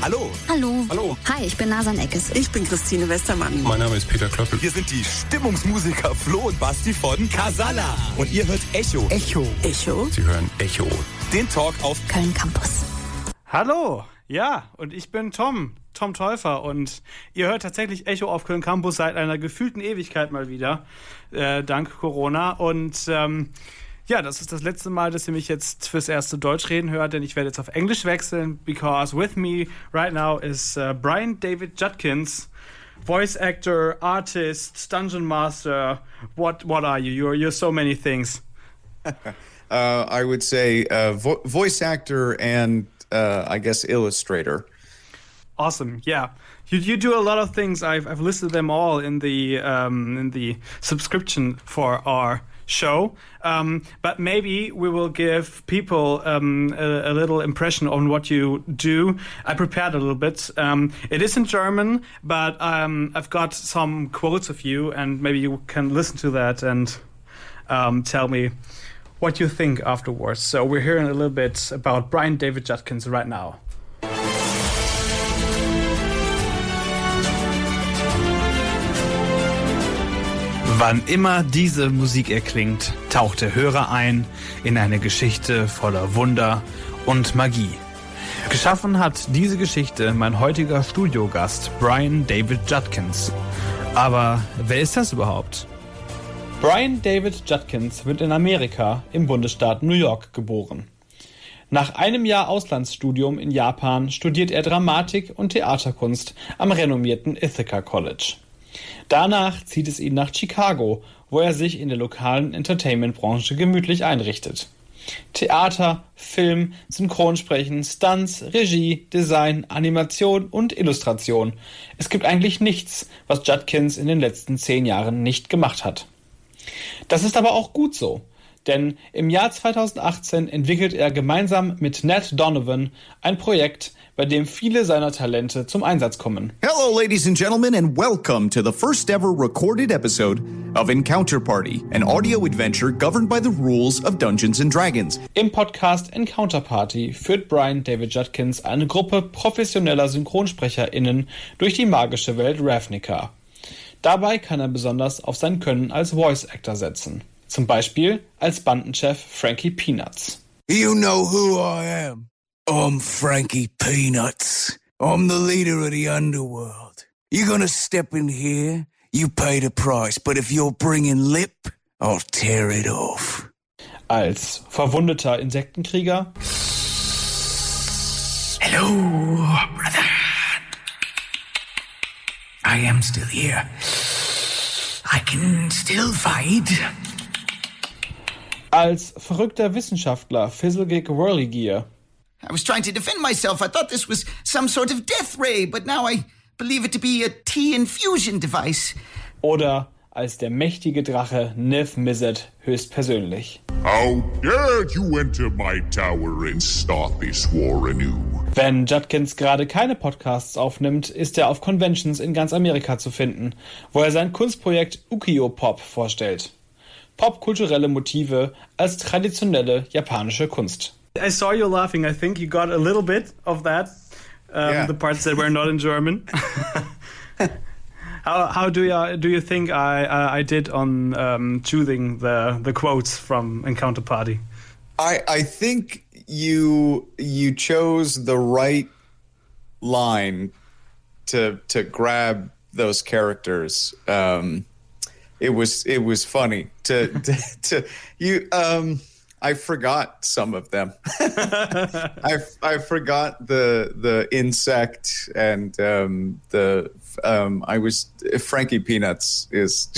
Hallo. Hallo. Hallo. Hi, ich bin Nasan Eckes. Ich bin Christine Westermann. Mein Name ist Peter Klöppel. Wir sind die Stimmungsmusiker Flo und Basti von Casala. Und ihr hört Echo. Echo. Echo. Sie hören Echo. Den Talk auf Köln Campus. Hallo, ja, und ich bin Tom, Tom Täufer und ihr hört tatsächlich Echo auf Köln Campus seit einer gefühlten Ewigkeit mal wieder, äh, dank Corona. Und ähm, ja, das ist das letzte Mal, dass ihr mich jetzt fürs erste Deutsch reden hört, denn ich werde jetzt auf Englisch wechseln, because with me right now is uh, Brian David Judkins, voice actor, artist, dungeon master. What what are you? You're you're so many things. uh, I would say uh, vo- voice actor and uh, I guess illustrator. Awesome, yeah. You, you do a lot of things. I've, I've listed them all in the um, in the subscription for our show. Um, but maybe we will give people um, a, a, little impression on what you do. I prepared a little bit. Um, it is in German, but um, I've got some quotes of you, and maybe you can listen to that and um, tell me what you think afterwards. So we're hearing a little bit about Brian David Judkins right now. Wann immer diese Musik erklingt, taucht der Hörer ein in eine Geschichte voller Wunder und Magie. Geschaffen hat diese Geschichte mein heutiger Studiogast Brian David Judkins. Aber wer ist das überhaupt? Brian David Judkins wird in Amerika im Bundesstaat New York geboren. Nach einem Jahr Auslandsstudium in Japan studiert er Dramatik und Theaterkunst am renommierten Ithaca College. Danach zieht es ihn nach Chicago, wo er sich in der lokalen Entertainment-Branche gemütlich einrichtet. Theater, Film, Synchronsprechen, Stunts, Regie, Design, Animation und Illustration. Es gibt eigentlich nichts, was Judkins in den letzten zehn Jahren nicht gemacht hat. Das ist aber auch gut so, denn im Jahr 2018 entwickelt er gemeinsam mit Nat Donovan ein Projekt, bei dem viele seiner Talente zum Einsatz kommen. Hello, ladies and gentlemen, and welcome to the first ever recorded episode of Encounter Party, an audio adventure governed by the rules of Dungeons and Dragons. Im Podcast Encounter Party führt Brian David Judkins eine Gruppe professioneller SynchronsprecherInnen durch die magische Welt Ravnica. Dabei kann er besonders auf sein Können als Voice Actor setzen. Zum Beispiel als Bandenchef Frankie Peanuts. You know who I am. I'm Frankie Peanuts. I'm the leader of the underworld. You're gonna step in here, you pay the price, but if you're bringing lip, I'll tear it off. Als verwundeter Insektenkrieger. Hello, brother. I am still here. I can still fight. Als verrückter Wissenschaftler Fizzlegig Whirligear. I was trying to defend myself. I thought this was some sort of death ray, but now I believe it to be a tea infusion device. Oder als der mächtige Drache Niv Mizzet höchstpersönlich. How dared you enter my tower and start this war anew? Wenn Judkins gerade keine Podcasts aufnimmt, ist er auf Conventions in ganz Amerika zu finden, wo er sein Kunstprojekt Ukiyo Pop vorstellt. Popkulturelle Motive als traditionelle japanische Kunst. I saw you laughing. I think you got a little bit of that. Um, yeah. The parts that were not in German. how how do you do you think I uh, I did on um, choosing the the quotes from Encounter Party? I I think you you chose the right line to to grab those characters. Um, it was it was funny to to, to you. Um, I forgot some of them. I I forgot the the insect and um, the um, I was Frankie Peanuts is.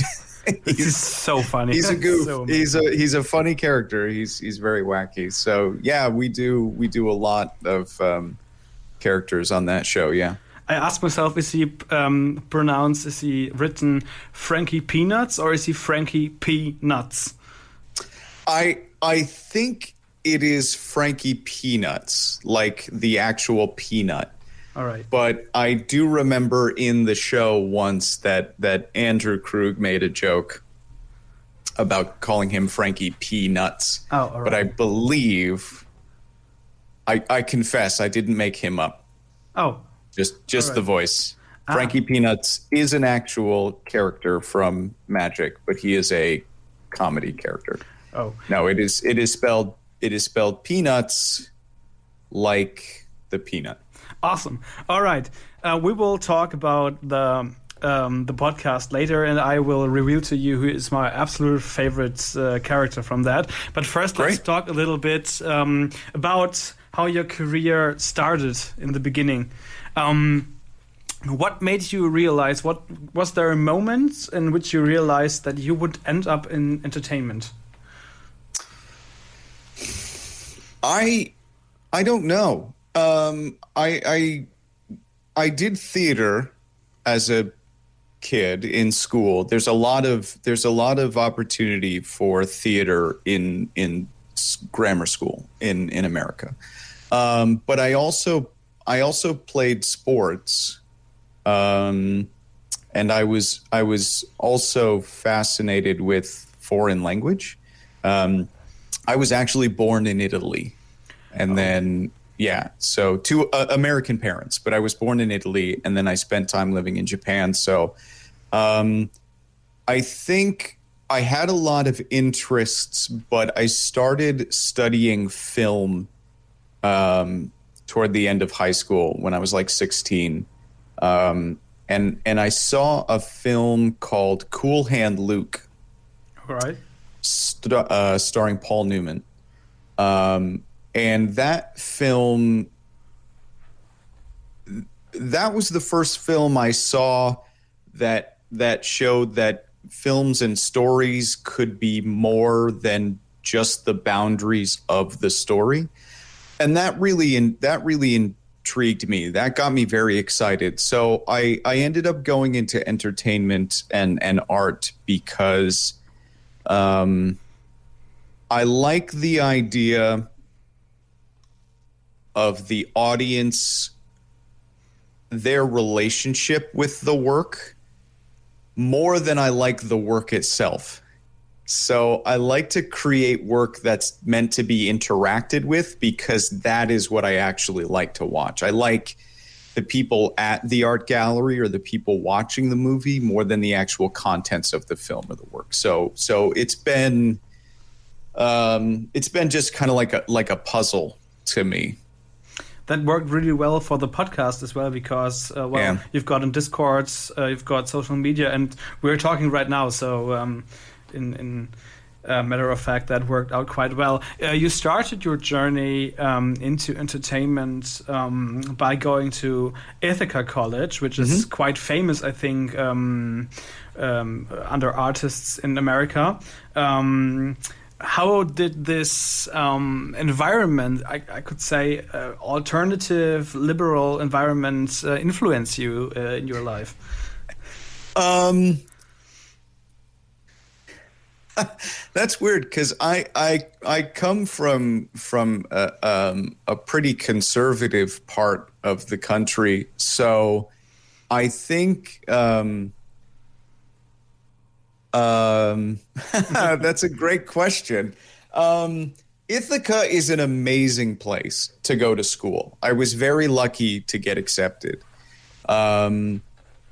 he's so funny. He's a goof. So he's a he's a funny character. He's he's very wacky. So yeah, we do we do a lot of um, characters on that show. Yeah. I asked myself, is he um, pronounced, is he written Frankie Peanuts or is he Frankie Peanuts? I I think it is Frankie Peanuts, like the actual peanut. All right. But I do remember in the show once that that Andrew Krug made a joke about calling him Frankie Peanuts. Oh, all right. But I believe I I confess I didn't make him up. Oh, just just All the voice. Ah. Frankie Peanuts is an actual character from Magic, but he is a comedy character. Oh, No, it is it is spelled it is spelled peanuts like the peanut. awesome. All right. Uh, we will talk about the um, the podcast later, and I will reveal to you who is my absolute favorite uh, character from that. But first, let's talk a little bit um, about how your career started in the beginning. Um, what made you realize? What was there a moment in which you realized that you would end up in entertainment? I I don't know. Um, I I I did theater as a kid in school. There's a lot of there's a lot of opportunity for theater in in grammar school in in America. Um, but I also I also played sports. Um, and I was I was also fascinated with foreign language. Um, I was actually born in Italy, and then yeah, so two uh, American parents, but I was born in Italy, and then I spent time living in Japan. So, um, I think I had a lot of interests, but I started studying film um, toward the end of high school when I was like sixteen, um, and and I saw a film called Cool Hand Luke All right. St- uh, starring Paul Newman. Um, and that film, that was the first film I saw that that showed that films and stories could be more than just the boundaries of the story, and that really in, that really intrigued me. That got me very excited. So I I ended up going into entertainment and and art because um, I like the idea of the audience, their relationship with the work, more than I like the work itself. So I like to create work that's meant to be interacted with because that is what I actually like to watch. I like the people at the art gallery or the people watching the movie more than the actual contents of the film or the work. So so it's been um, it's been just kind of like a like a puzzle to me. that worked really well for the podcast as well because uh, well Yeah. you've got in discords uh, you've got social media and we're talking right now so um, in in uh, matter of fact that worked out quite well. Uh, you started your journey um, into entertainment um, by going to Ithaca College which is quite famous I think um, um, under artists in America. Um, how did this um, environment, I, I could say, uh, alternative liberal environment, uh, influence you uh, in your life? Um, that's weird because I, I I come from from a, um, a pretty conservative part of the country, so I think um, um, that's a great question. Um, Ithaca is an amazing place to go to school. I was very lucky to get accepted. Um,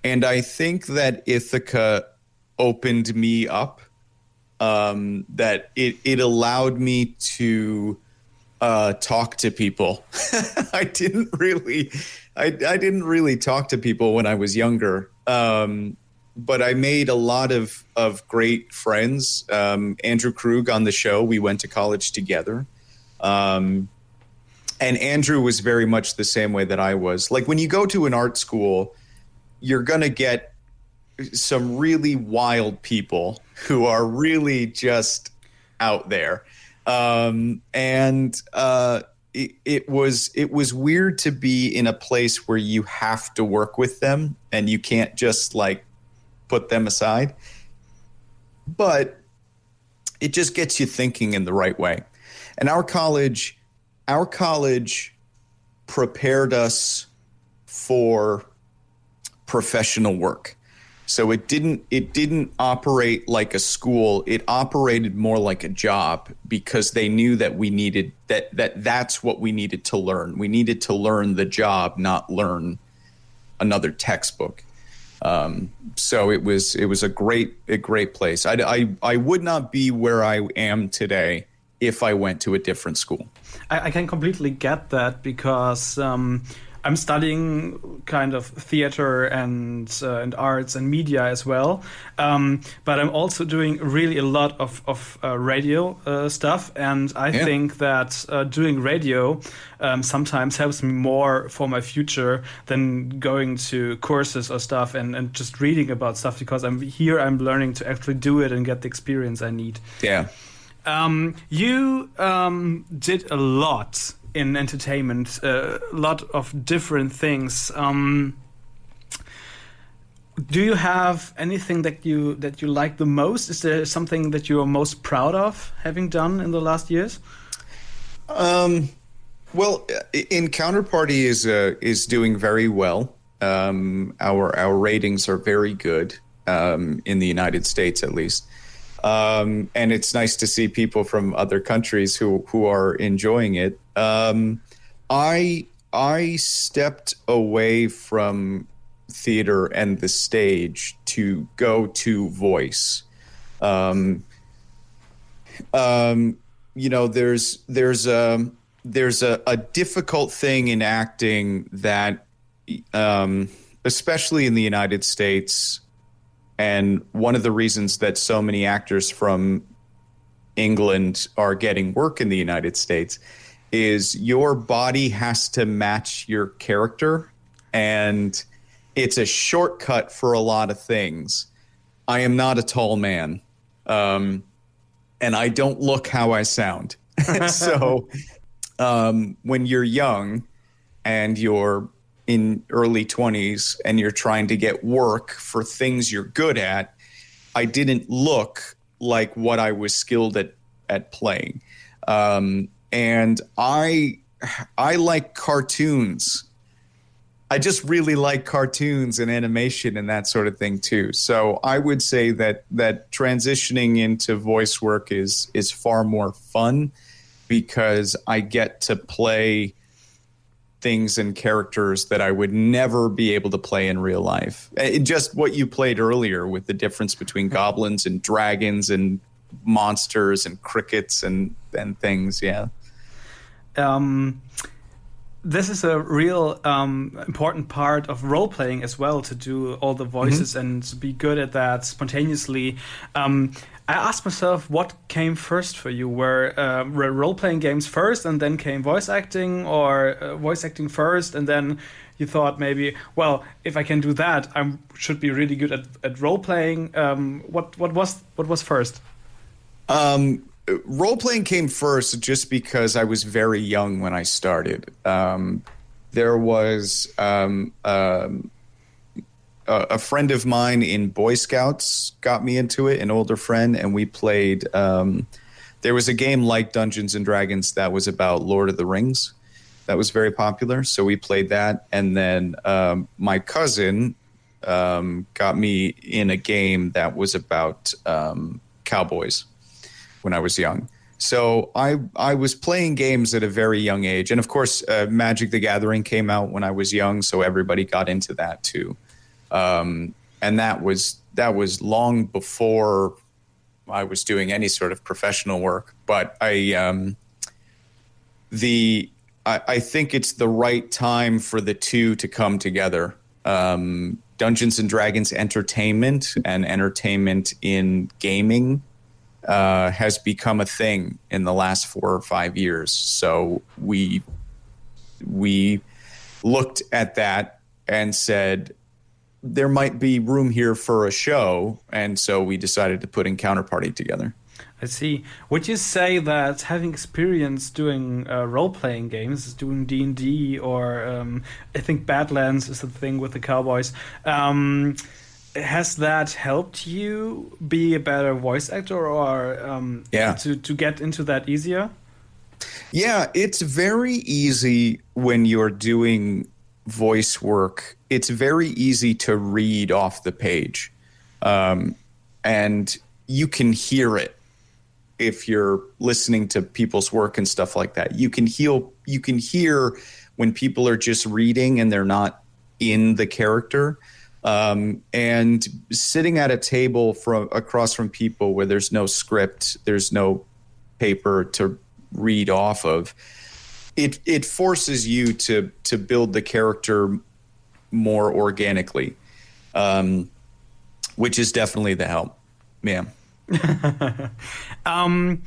and I think that Ithaca opened me up. Um, that it it allowed me to uh, talk to people. I didn't really, I I didn't really talk to people when I was younger. Um, but I made a lot of of great friends. Um, Andrew Krug on the show. We went to college together. Um, and Andrew was very much the same way that I was. Like when you go to an art school, you're going to get some really wild people who are really just out there. Um, and uh, it, it was it was weird to be in a place where you have to work with them and you can't just like put them aside. But it just gets you thinking in the right way. And our college, our college prepared us for professional work. So it didn't it didn't operate like a school. It operated more like a job because they knew that we needed that that that's what we needed to learn. We needed to learn the job, not learn another textbook. Um, so it was it was a great a great place. I, I I would not be where I am today if I went to a different school. I, I can completely get that because um, I'm studying kind of theater and uh, and arts and media as well. Um, but I'm also doing really a lot of of uh, radio uh, stuff, and I Yeah. think that uh, doing radio um, sometimes helps me more for my future than going to courses or stuff and, and just reading about stuff because I'm here. I'm learning to actually do it and get the experience I need. Yeah. Um, you um, did a lot in entertainment, a lot of different things. Um, do you have anything that you that you like the most? Is there something that you are most proud of having done in the last years? Um, well, Encounter Party is uh, is doing very well. Um, our our ratings are very good um, in the United States, at least, um, and it's nice to see people from other countries who who are enjoying it. Um, I I stepped away from theater and the stage to go to voice. Um, um, you know, there's there's a there's a, a difficult thing in acting that, um, especially in the United States, and one of the reasons that so many actors from England are getting work in the United States is your body has to match your character and it's a shortcut for a lot of things. I am not a tall man. Um, and I don't look how I sound. so um, when you're young and you're in early 20s and you're trying to get work for things you're good at, I didn't look like what I was skilled at at playing. Um, and I I like cartoons. I just really like cartoons and animation and that sort of thing too. So I would say that that transitioning into voice work is is far more fun because I get to play things and characters that I would never be able to play in real life. It, just what you played earlier with the difference between goblins and dragons and monsters and crickets and and things. Yeah. Um, this is a real um, important part of role playing as well to do all the voices and to be good at that spontaneously. Um, I asked myself what came first for you. Were, uh, were role playing games first and then came voice acting, or uh, voice acting first and then you thought maybe, well, if I can do that, I should be really good at, at role playing. Um, what what was what was first? Um, role playing came first just because I was very young when I started. Um, there was um, um, a, friend of mine in Boy Scouts got me into it, an older friend, and we played. Um, there was a game like Dungeons and Dragons that was about Lord of the Rings that was very popular. So we played that, and then um, my cousin um, got me in a game that was about um, cowboys when I was young. So I I was playing games at a very young age, and of course, uh, Magic the Gathering came out when I was young, so everybody got into that too. Um, and that was that was long before I was doing any sort of professional work. But I um, the I, I think it's the right time for the two to come together. Um, Dungeons and Dragons entertainment and entertainment in gaming uh, has become a thing in the last four or five years. So we we looked at that and said there might be room here for a show, and so we decided to put Encounter Party together. I see. Would you say that having experience doing uh, role-playing games, doing D and D, or um, I think Badlands is the thing with the cowboys, um, has that helped you be a better voice actor, or um, Yeah. to to get into that easier? Yeah, it's very easy when you're doing voice work. It's very easy to read off the page, um, and you can hear it if you're listening to people's work and stuff like that. You can heal. You can hear when people are just reading and they're not in the character. Um, and sitting at a table from across from people where there's no script, there's no paper to read off of. It it forces you to to build the character more organically, um, which is definitely the help. Yeah. um,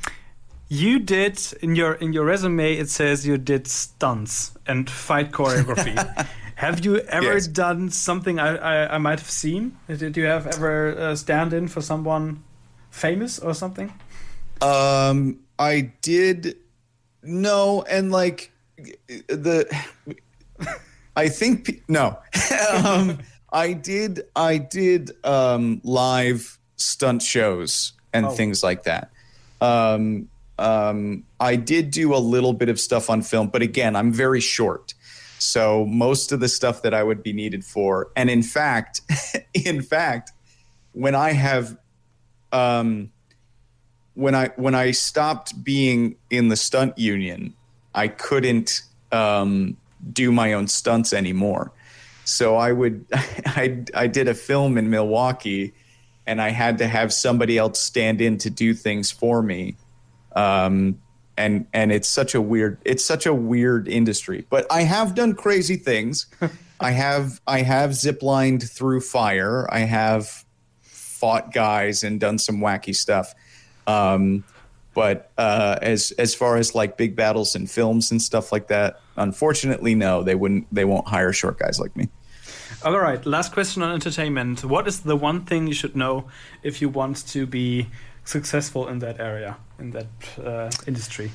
you did in your in your resume it says you did stunts and fight choreography. have you ever Yes. done something I, I, I might have seen? Did you have ever uh, stand in for someone famous or something? Um, I did no, and like the, I think no. um, I did. I did um, live stunt shows and Oh. things like that. Um, um, I did do a little bit of stuff on film, but again, I'm very short. So most of the stuff that I would be needed for, and in fact, in fact, when I have um, when I when I stopped being in the stunt union, I couldn't um, do my own stunts anymore. So I would I I did a film in Milwaukee, and I had to have somebody else stand in to do things for me. Um, and and it's such a weird it's such a weird industry. But I have done crazy things. I have I have ziplined through fire. I have fought guys and done some wacky stuff. Um, but uh, as as far as like big battles and films and stuff like that, unfortunately, no, they wouldn't. They won't hire short guys like me. All right, last question on entertainment. What is the one thing you should know if you want to be successful in that area, in that uh, industry?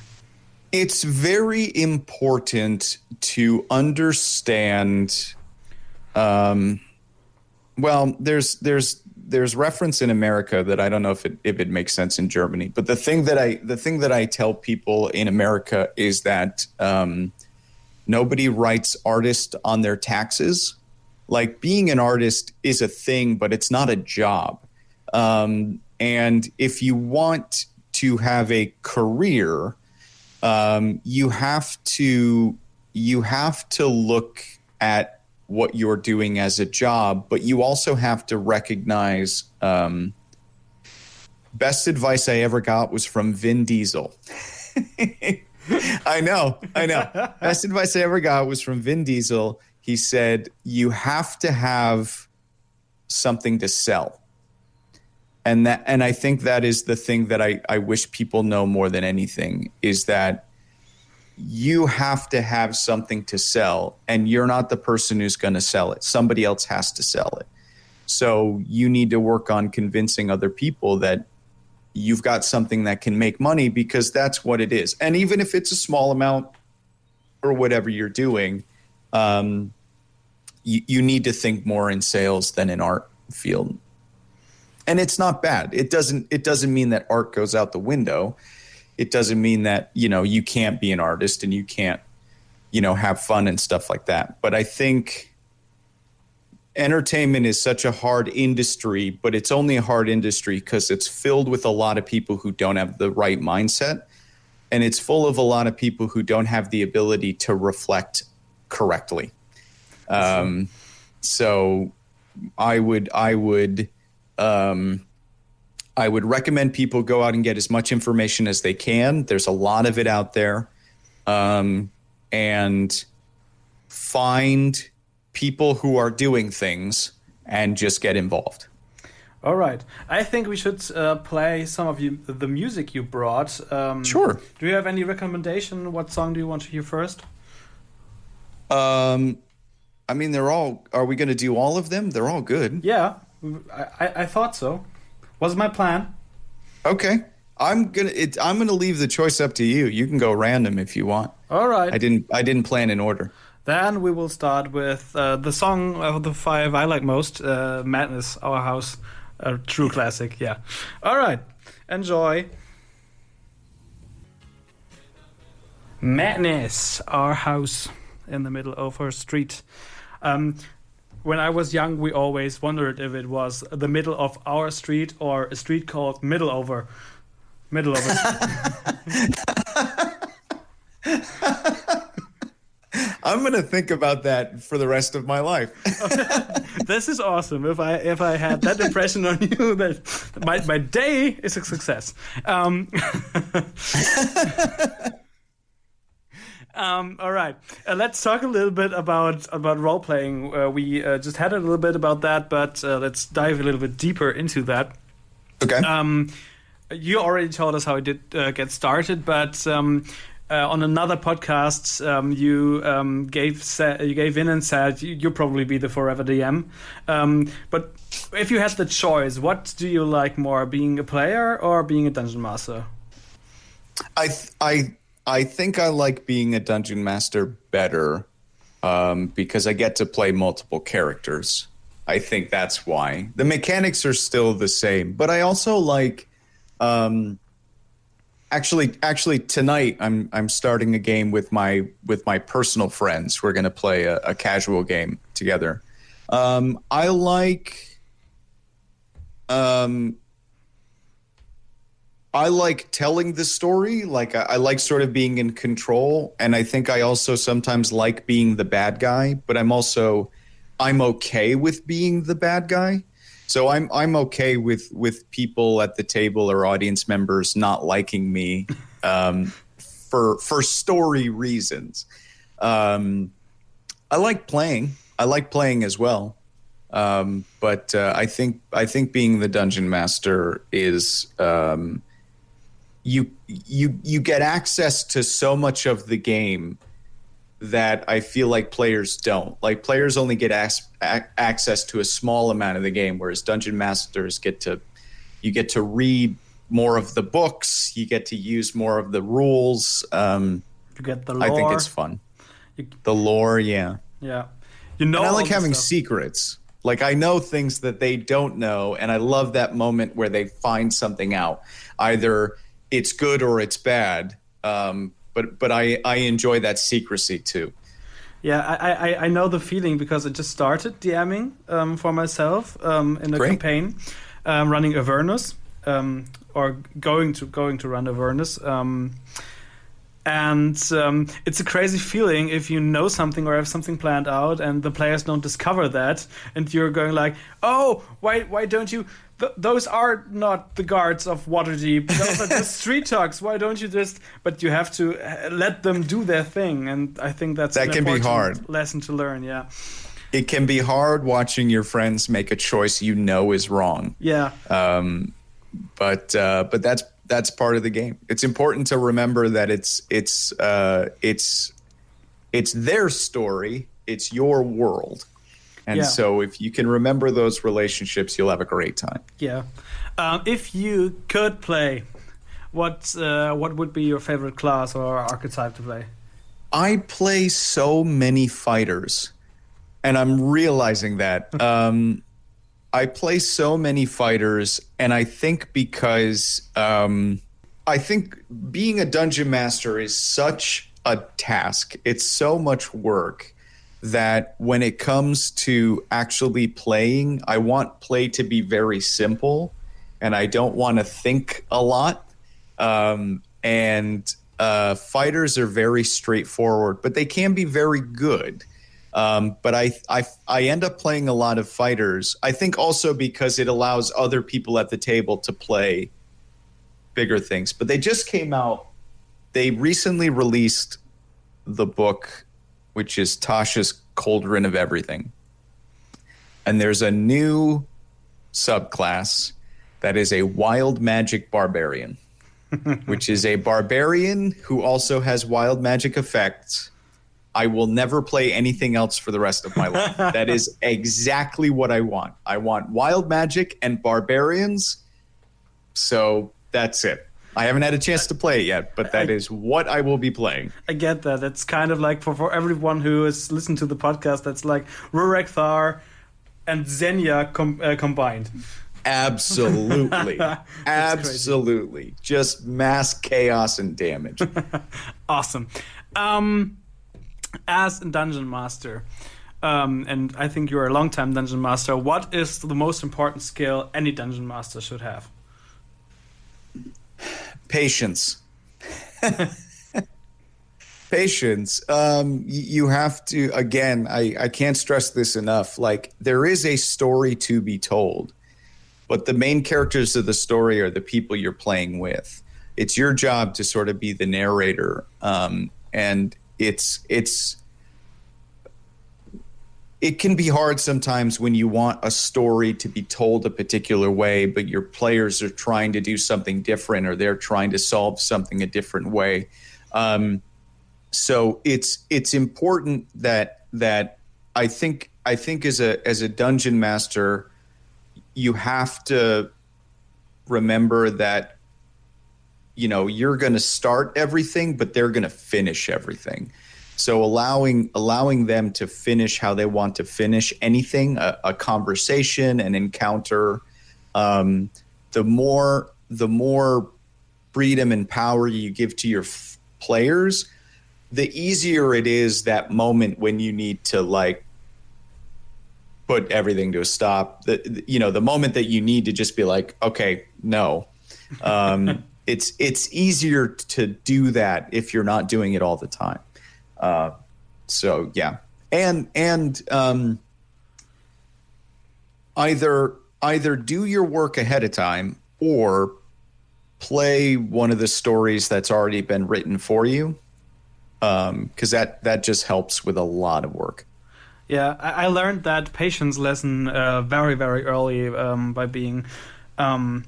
It's very important to understand. Um, well, there's there's there's reference in America that I don't know if it if it makes sense in Germany, but the thing that I the thing that I tell people in America is that um, nobody writes artist on their taxes. Like being an artist is a thing, but it's not a job. Um, and if you want to have a career, um, you have to you have to look at what you're doing as a job, but you also have to recognize. Um, best advice I ever got was from Vin Diesel. I know, I know. Best advice I ever got was from Vin Diesel. He said, "You have to have something to sell." And that and I think that is the thing that I, I wish people know more than anything is that you have to have something to sell and you're not the person who's going to sell it. Somebody else has to sell it. So you need to work on convincing other people that you've got something that can make money because that's what it is. And even if it's a small amount or whatever you're doing, um, you, you need to think more in sales than in art field. And it's not bad. It doesn't it doesn't mean that art goes out the window. It doesn't mean that, you know, you can't be an artist and you can't, you know, have fun and stuff like that. But I think entertainment is such a hard industry, but it's only a hard industry because it's filled with a lot of people who don't have the right mindset. And it's full of a lot of people who don't have the ability to reflect correctly. Um, so I would, I would, um, I would recommend people go out and get as much information as they can. There's a lot of it out there. Um, and find people who are doing things and just get involved. All right. I think we should uh, play some of you, the music you brought. Um, Sure. Do you have any recommendation? What song do you want to hear first? Um, I mean, they're all. Are we going to do all of them? They're all good. Yeah, I, I, I thought so. Was my plan. Okay. I'm gonna. It, I'm gonna leave the choice up to you. You can go random if you want. All right. I didn't. I didn't plan in order. Then we will start with uh, the song of the five I like most, uh, "Madness," Our House, a true classic. Yeah. All right. Enjoy. Madness, Our House, in the middle of our street. Um, when I was young, we always wondered if it was the middle of our street or a street called Middle Over. Middle Over. I'm gonna think about that for the rest of my life. this is awesome. If I if I had that impression on you, that my my day is a success. Um, um, all right, uh, let's talk a little bit about about role playing. Uh, we uh, just had a little bit about that, but uh, let's dive a little bit deeper into that. Okay. Um, you already told us how it did uh, get started, but um, uh, on another podcast, um, you um, gave sa- you gave in and said you, you'll probably be the forever DM. Um, but if you had the choice, what do you like more, being a player or being a dungeon master? I th- I I think I like being a dungeon master better um, because I get to play multiple characters. I think that's why the mechanics are still the same, but I also like. Um, actually, actually tonight I'm I'm starting a game with my with my personal friends. We're going to play a, a, casual game together. Um, I like. Um, I like telling the story. Like I, I, like sort of being in control, and I think I also sometimes like being the bad guy. But I'm also I'm okay with being the bad guy. So I'm I'm okay with with people at the table or audience members not liking me um, for for story reasons. Um, I like playing. I like playing as well. Um, but uh, I think I think being the dungeon master is um, you you you get access to so much of the game that I feel like players don't. Like players only get as- access to a small amount of the game, whereas dungeon masters get to you get to read more of the books, you get to use more of the rules. Um, you get the lore. I think it's fun. You, the lore, yeah, yeah. You know, and I like having secrets. Like I know things that they don't know, and I love that moment where they find something out. Either it's good or it's bad. Um, but but I I enjoy that secrecy too. Yeah, I, I, I know the feeling because I just started DMing um, for myself um, in a Great. campaign, um, running Avernus, um, or going to going to run Avernus. Um, and um, it's a crazy feeling if you know something or have something planned out and the players don't discover that and you're going like oh why why don't you th- those are not the guards of Waterdeep. Those are just street talks. Why don't you just? But you have to uh, let them do their thing, and I think that's that can be hard lesson to learn. Yeah, it can be hard watching your friends make a choice you know is wrong. Yeah. Um, but uh, but that's that's part of the game. It's important to remember that it's it's uh, it's it's their story. It's your world and yeah. so if you can remember those relationships, you'll have a great time. Yeah. Um, if you could play, what uh, what would be your favorite class or archetype to play? I play so many fighters, and I'm realizing that. um, I play so many fighters, and I think because um, I think being a dungeon master is such a task. It's so much work that when it comes to actually playing, I want play to be very simple and I don't want to think a lot. Um, and uh, fighters are very straightforward, but they can be very good. Um, but I, I, I end up playing a lot of fighters. I think also because it allows other people at the table to play bigger things. But they just came out. They recently released the book which is Tasha's Cauldron of Everything. And there's a new subclass that is a wild magic barbarian, which is a barbarian who also has wild magic effects. I will never play anything else for the rest of my life. that is exactly what I want. I want wild magic and barbarians. So that's it. I haven't had a chance to play it yet, but that I, is what I will be playing. I get that. It's kind of like for, for everyone who has listened to the podcast, that's like Rurek Thar and Xenia com- uh, combined. Absolutely. Absolutely. Crazy. Just mass chaos and damage. awesome. Um, as a dungeon master, um, and I think you're a long time dungeon master, what is the most important skill any dungeon master should have? Patience. Patience. Um, you have to again. I I can't stress this enough. Like there is a story to be told, but the main characters of the story are the people you're playing with. It's your job to sort of be the narrator, um, and it's it's it can be hard sometimes when you want a story to be told a particular way, but your players are trying to do something different or they're trying to solve something a different way. Um, so it's it's important that that I think I think as a as a dungeon master, you have to remember that you know you're going to start everything, but they're going to finish everything. So allowing allowing them to finish how they want to finish anything, a, a conversation, an encounter, um, the more the more freedom and power you give to your f- players, the easier it is that moment when you need to like put everything to a stop. The, the- you know the moment that you need to just be like, okay, no. Um, it's it's easier to do that if you're not doing it all the time. Uh, so yeah, and and um, either either do your work ahead of time or play one of the stories that's already been written for you, because that that just helps with a lot of work. Yeah, I, I learned that patience lesson uh, very, very early um, by being um,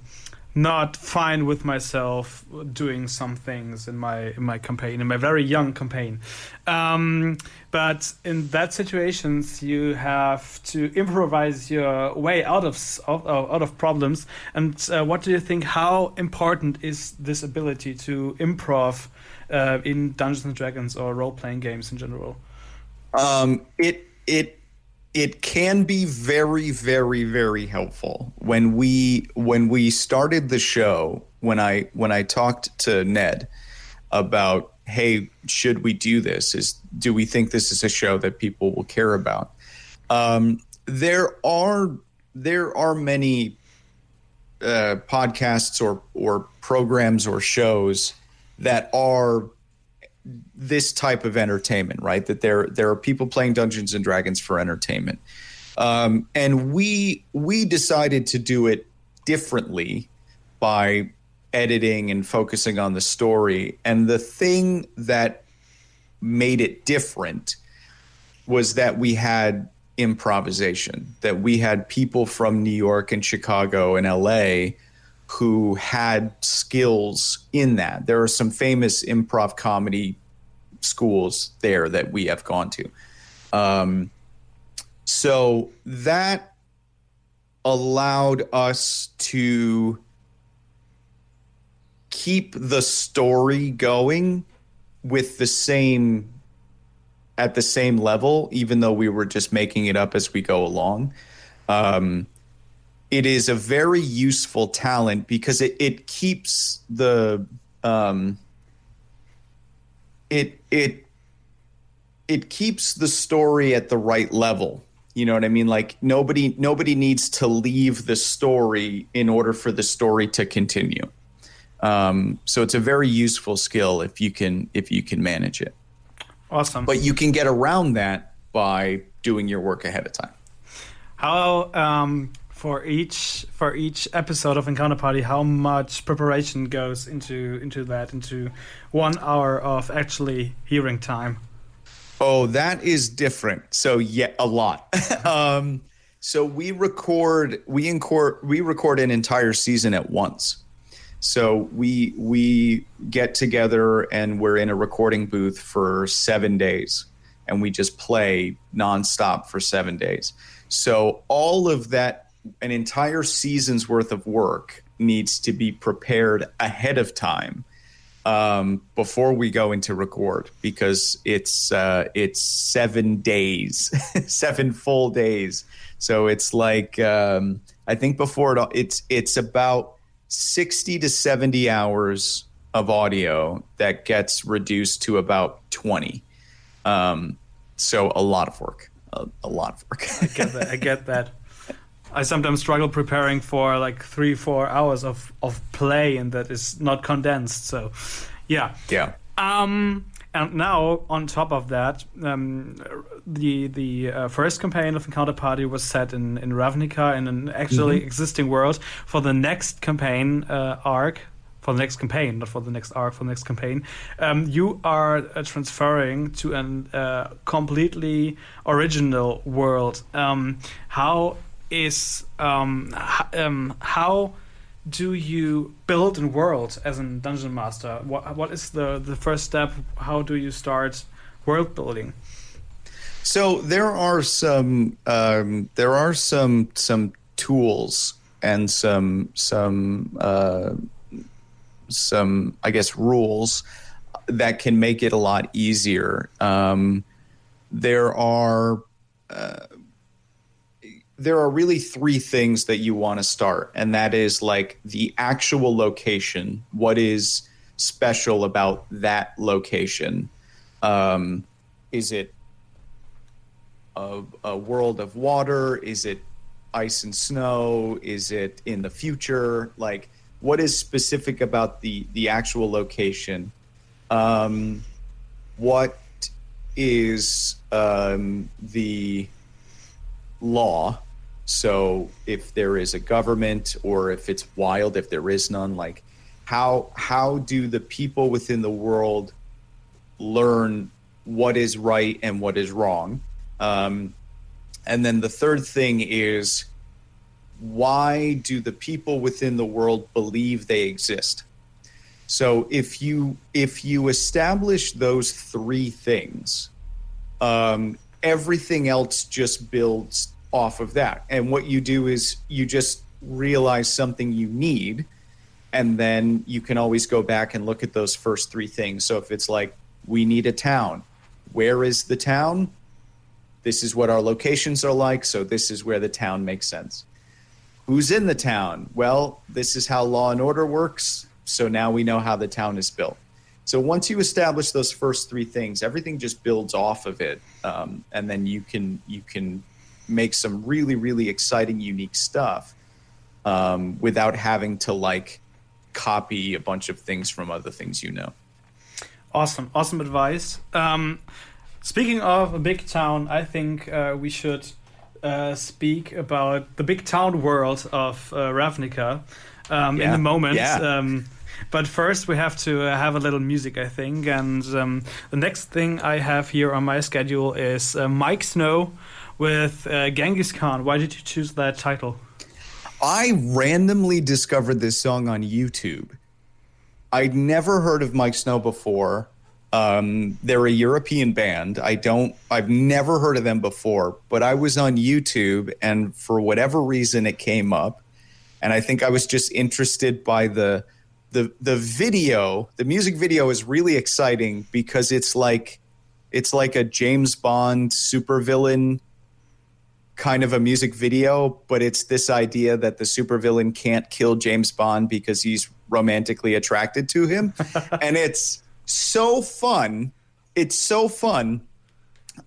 not fine with myself doing some things in my in my campaign, in my very young campaign. Um, but in that situations, you have to improvise your way out of out of problems. And uh, what do you think? How important is this ability to improv uh, in Dungeons and Dragons or role playing games in general? Um, it it it can be very very very helpful. When we when we started the show when I when I talked to Ned about hey should we do this? Is do we think this is a show that people will care about? Um, there are there are many uh, podcasts or or programs or shows that are this type of entertainment, right? That there there are people playing Dungeons and Dragons for entertainment, um, and we we decided to do it differently by editing and focusing on the story. And the thing that made it different was that we had improvisation, that we had people from New York and Chicago and LA who had skills in that. There are some famous improv comedy schools there that we have gone to. Um, so that allowed us to keep the story going with the same at the same level, even though we were just making it up as we go along. Um, it is a very useful talent because it, it keeps the um, it it it keeps the story at the right level. You know what I mean? Like nobody nobody needs to leave the story in order for the story to continue. Um, so it's a very useful skill if you can if you can manage it. Awesome. But you can get around that by doing your work ahead of time. How um, for each for each episode of Encounter Party, how much preparation goes into into that into one hour of actually hearing time? Oh, that is different. So yeah, a lot. um, so we record we incor- we record an entire season at once. So we we get together and we're in a recording booth for seven days, and we just play nonstop for seven days. So all of that, an entire season's worth of work needs to be prepared ahead of time um, before we go into record because it's uh, it's seven days, seven full days. So it's like um, I think before it it's it's about sixty to seventy hours of audio that gets reduced to about twenty. Um, so a lot of work, a, a lot of work. I get that. I get that. I sometimes struggle preparing for like three, four hours of of play, and that is not condensed. So, yeah. yeah. Um, And now, on top of that, um, the the uh, first campaign of Encounter Party was set in in Ravnica in an actually Mhm. existing world. For the next campaign uh, arc, for the next campaign, not for the next arc, for the next campaign, um, you are uh, transferring to a uh, completely original world. Um, how is um, um, how do you build a world as a dungeon master? What what is the the first step? How do you start world building? So there are some um, there are some some tools and some some uh, some I guess rules that can make it a lot easier. Um, there are uh, there are really three things that you want to start, and that is like the actual location. What is special about that location? Um, is it a, a world of water? Is it ice and snow? Is it in the future? Like, what is specific about the the actual location? Um, what is um, the law? So, if there is a government, or if it's wild, if there is none, like how how do the people within the world learn what is right and what is wrong? Um, and then the third thing is why do the people within the world believe they exist? So if you if you establish those three things, um, everything else just builds off of that. And what you do is you just realize something you need, and then you can always go back and look at those first three things. So if it's like we need a town, where is the town? This is what our locations are like, so this is where the town makes sense. Who's in the town? Well, this is how law and order works, so now we know how the town is built. So once you establish those first three things, everything just builds off of it, um, and then you can you can make some really really exciting, unique stuff um, without having to like copy a bunch of things from other things you know. Awesome, awesome advice. Um, speaking of a big town, I think uh, we should uh, speak about the big town world of uh, Ravnica um, in Yeah, a moment. yeah. Um, but first, we have to uh, have a little music, I think. And um, the next thing I have here on my schedule is uh, Miike Snow with uh, Genghis Khan. Why did you choose that title? I randomly discovered this song on YouTube. I'd never heard of Miike Snow before. Um, they're a European band. I don't. I've never heard of them before, but I was on YouTube, and for whatever reason, it came up, and I think I was just interested by the the the video. The music video is really exciting because it's like it's like a James Bond supervillain kind of a music video, but it's this idea that the supervillain can't kill James Bond because he's romantically attracted to him. and it's so fun. It's so fun.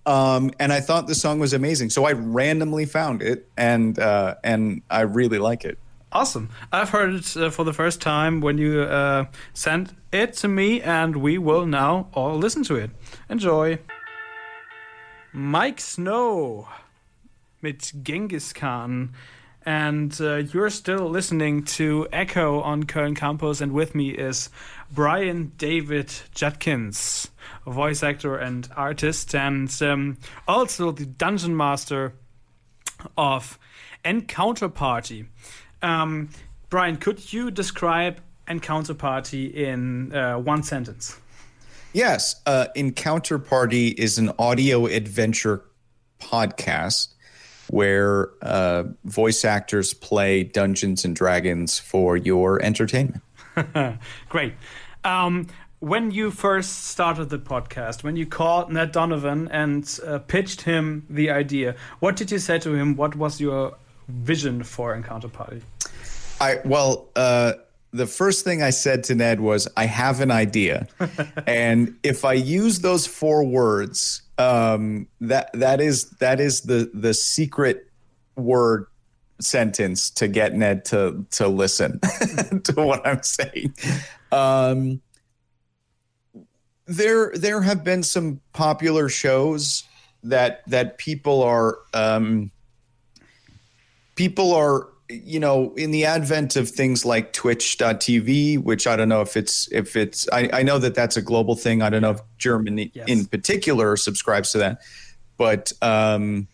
Um, and I thought the song was amazing. So I randomly found it and uh, and I really like it. Awesome. I've heard it uh, for the first time when you uh, sent it to me, and we will now all listen to it. Enjoy. Miike Snow mit Genghis Khan. And uh, you're still listening to Echo on Köln Campus, and with me is Brian David Judkins, a voice actor and artist, and um, also the dungeon master of Encounter Party. Um, Brian, could you describe Encounter Party in uh, one sentence? Yes, uh, Encounter Party is an audio adventure podcast where uh, voice actors play Dungeons and Dragons for your entertainment. Great. Um, when you first started the podcast, when you called Ned Donovan and uh, pitched him the idea, what did you say to him? What was your vision for Encounter Party? I well, uh, the first thing I said to Ned was, "I have an idea," and if I use those four words, um, that that is that is the the secret word sentence to get Ned to to listen to what I'm saying. Um, there there have been some popular shows that that people are um, people are you know in the advent of things like twitch.tv which i don't know if it's if it's i, I know that that's a global thing i don't know if germany Yes. in particular subscribes to that but um,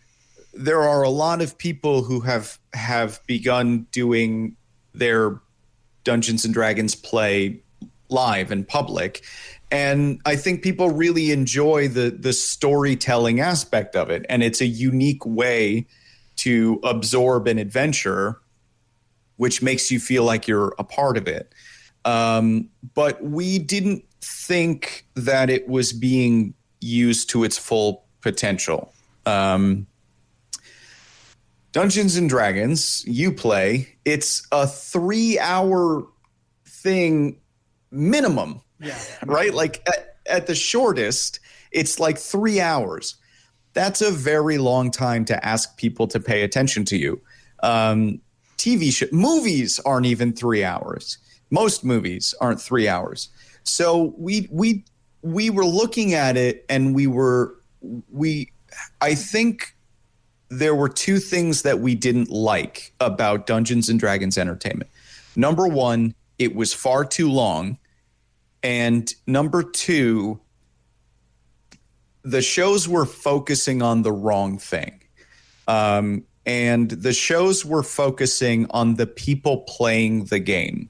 there are a lot of people who have have begun doing their Dungeons and Dragons play live in public. And I think people really enjoy the the storytelling aspect of it. And it's a unique way to absorb an adventure, which makes you feel like you're a part of it. Um, but we didn't think that it was being used to its full potential. Um, Dungeons and Dragons, you play, it's a three hour thing minimum, Yeah. right? Like at, at the shortest, it's like three hours. That's a very long time to ask people to pay attention to you. Um, TV show, movies aren't even three hours. Most movies aren't three hours. So we we we were looking at it, and we were we. I think there were two things that we didn't like about Dungeons and Dragons Entertainment. Number one, it was far too long. And number two, the shows were focusing on the wrong thing. Um, and the shows were focusing on the people playing the game.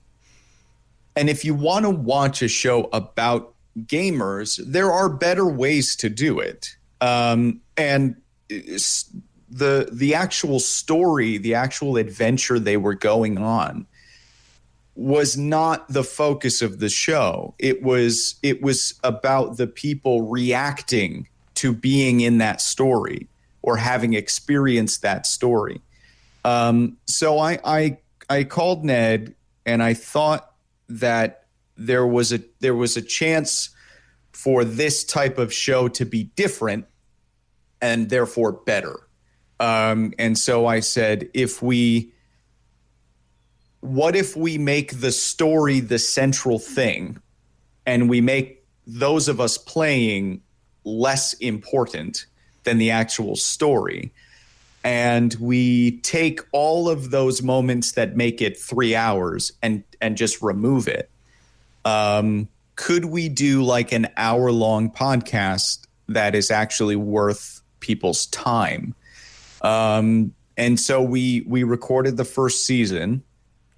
And if you want to watch a show about gamers, there are better ways to do it. Um, and the the actual story, the actual adventure they were going on, was not the focus of the show. It was it was about the people reacting to being in that story or having experienced that story. Um, so I, I I called Ned and I thought that there was a there was a chance for this type of show to be different and therefore better. Um, and so I said, if we, what if we make the story the central thing and we make those of us playing less important than the actual story? And we take all of those moments that make it three hours and, and just remove it. Um, could we do like an hour long podcast that is actually worth people's time? Um, and so we we recorded the first season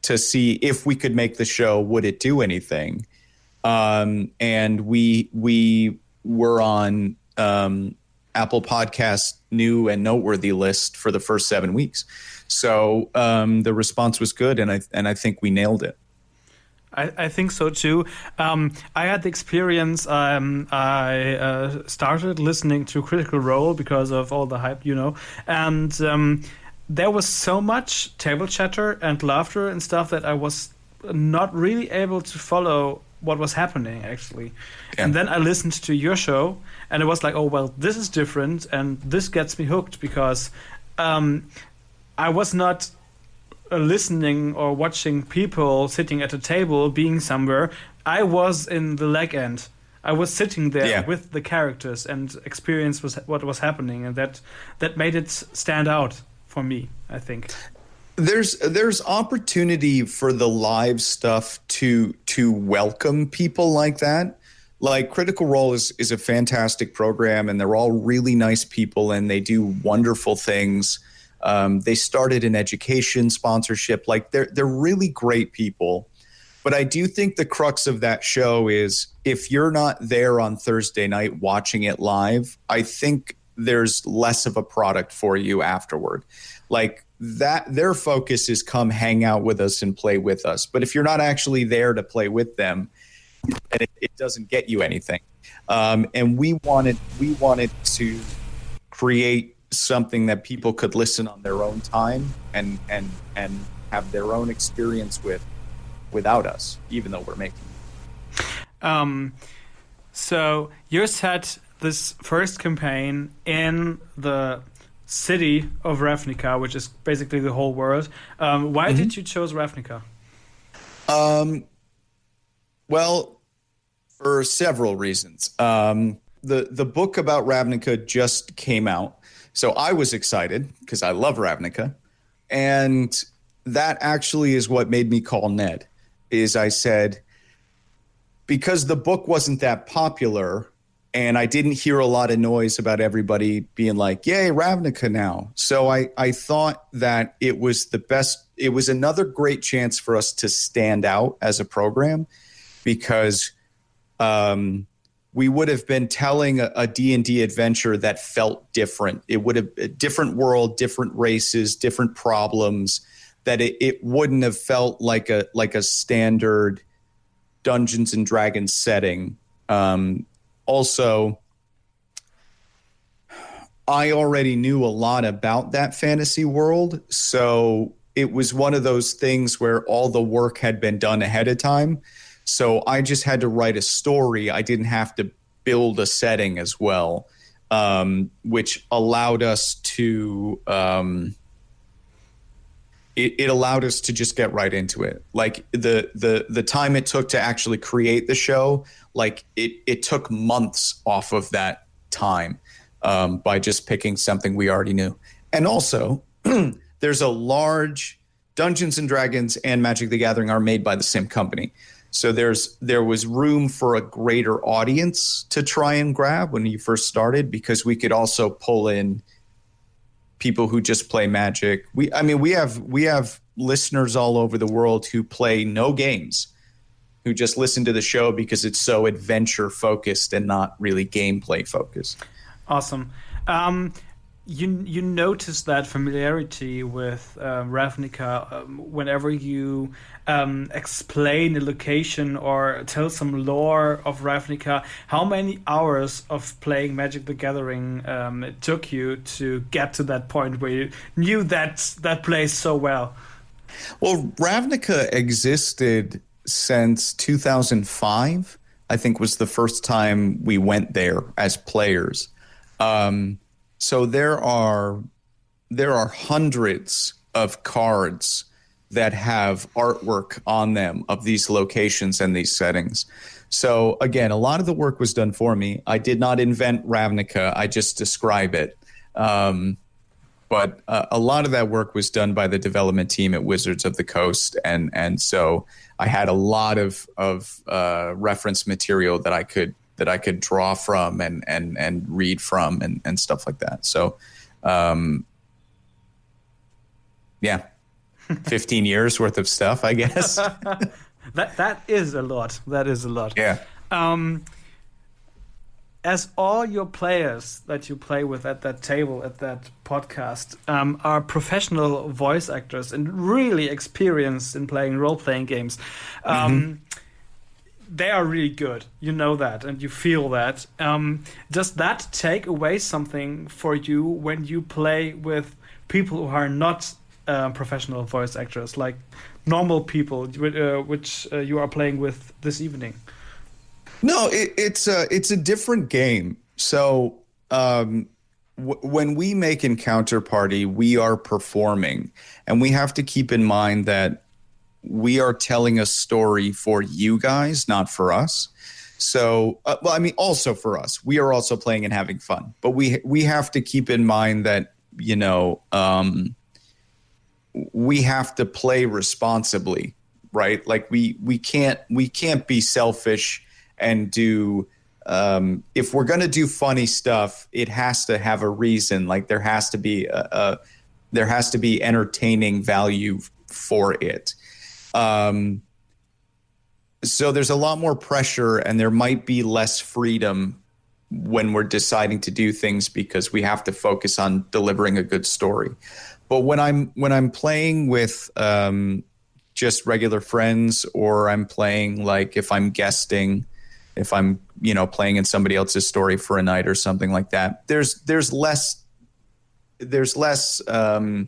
to see if we could make the show. Would it do anything? Um, and we we were on um, Apple Podcast new and noteworthy list for the first seven weeks. So um, the response was good, and I and I think we nailed it. I, I think so too. Um, I had the experience. Um, I uh, started listening to Critical Role because of all the hype, you know, and um, there was so much table chatter and laughter and stuff that I was not really able to follow what was happening actually. And then I listened to your show, and it was like, oh well, this is different, and this gets me hooked because um, I was not uh, listening or watching people sitting at a table being somewhere. I was in the leg end. I was sitting there Yeah. with the characters and experience was what was happening and that that made it stand out for me i think. There's there's opportunity for the live stuff to to welcome people like that like critical role is is a fantastic program and they're all really nice people and they do wonderful things. Um, they started an education sponsorship. Like they're they're really great people. But i do think the crux of that show is if you're not there on thursday night watching it live i think there's less of a product for you afterward. Like that their focus is come hang out with us and play with us. But if you're not actually there to play with them then it, it doesn't get you anything. Um, and we wanted we wanted to create something that people could listen on their own time and and and have their own experience with without us even though we're making um, so you set this first campaign in the city of ravnica which is basically the whole world. Um, why did you choose ravnica? Um, well, for several reasons. Um, the the book about Ravnica just came out, so I was excited because I love Ravnica, and that actually is what made me call Ned. Is I said because the book wasn't that popular, and I didn't hear a lot of noise about everybody being like, "Yay, Ravnica now." So I I thought that it was the best. It was another great chance for us to stand out as a program because um, we would have been telling a, D&D adventure that felt different. It would have a different world, different races, different problems that it, it wouldn't have felt like a like a standard Dungeons and Dragons setting. Um, also, I already knew a lot about that fantasy world, so it was one of those things where all the work had been done ahead of time. So I just had to write a story. I didn't have to build a setting as well, um, which allowed us to. Um, it, it allowed us to just get right into it. Like the the the time it took to actually create the show, like it it took months off of that time um, by just picking something we already knew. And also, there's a large Dungeons and Dragons and Magic the Gathering are made by the same company. So there's there was room for a greater audience to try and grab when you first started because we could also pull in people who just play Magic. We I mean we have we have listeners all over the world who play no games who just listen to the show because it's so adventure focused and not really gameplay focused. Awesome. Um, you you notice that familiarity with uh, Ravnica um, whenever you um, explain the location or tell some lore of Ravnica. How many hours of playing Magic the Gathering um, it took you to get to that point where you knew that that place so well? Well, Ravnica existed since 2005. I think was the first time we went there as players. Um, so there are there are hundreds of cards that have artwork on them of these locations and these settings. So again, a lot of the work was done for me. I did not invent Ravnica; I just describe it. Um, but uh, a lot of that work was done by the development team at Wizards of the Coast, and and so I had a lot of of uh, reference material that I could that I could draw from and and and read from and and stuff like that. So, um, yeah, fifteen years worth of stuff, I guess. that that is a lot. That is a lot. Yeah. Um, as all your players that you play with at that table at that podcast um, are professional voice actors and really experienced in playing role playing games. Um, mm-hmm they are really good. You know that, and you feel that. Um, does that take away something for you when you play with people who are not uh, professional voice actors, like normal people, uh, which uh, you are playing with this evening? No, it, it's a it's a different game. So um, when we make Encounter Party, we are performing, and we have to keep in mind that we are telling a story for you guys, not for us. So, uh, well, I mean, also for us, we are also playing and having fun, but we we have to keep in mind that you know um, we have to play responsibly, right? Like we we can't we can't be selfish and do. Um, if we're gonna do funny stuff, it has to have a reason. Like there has to be a, a there has to be entertaining value for it. Um, so there's a lot more pressure, and there might be less freedom when we're deciding to do things because we have to focus on delivering a good story. But when I'm when I'm playing with um, just regular friends, or I'm playing like if I'm guesting, if I'm you know playing in somebody else's story for a night or something like that, there's there's less there's less um,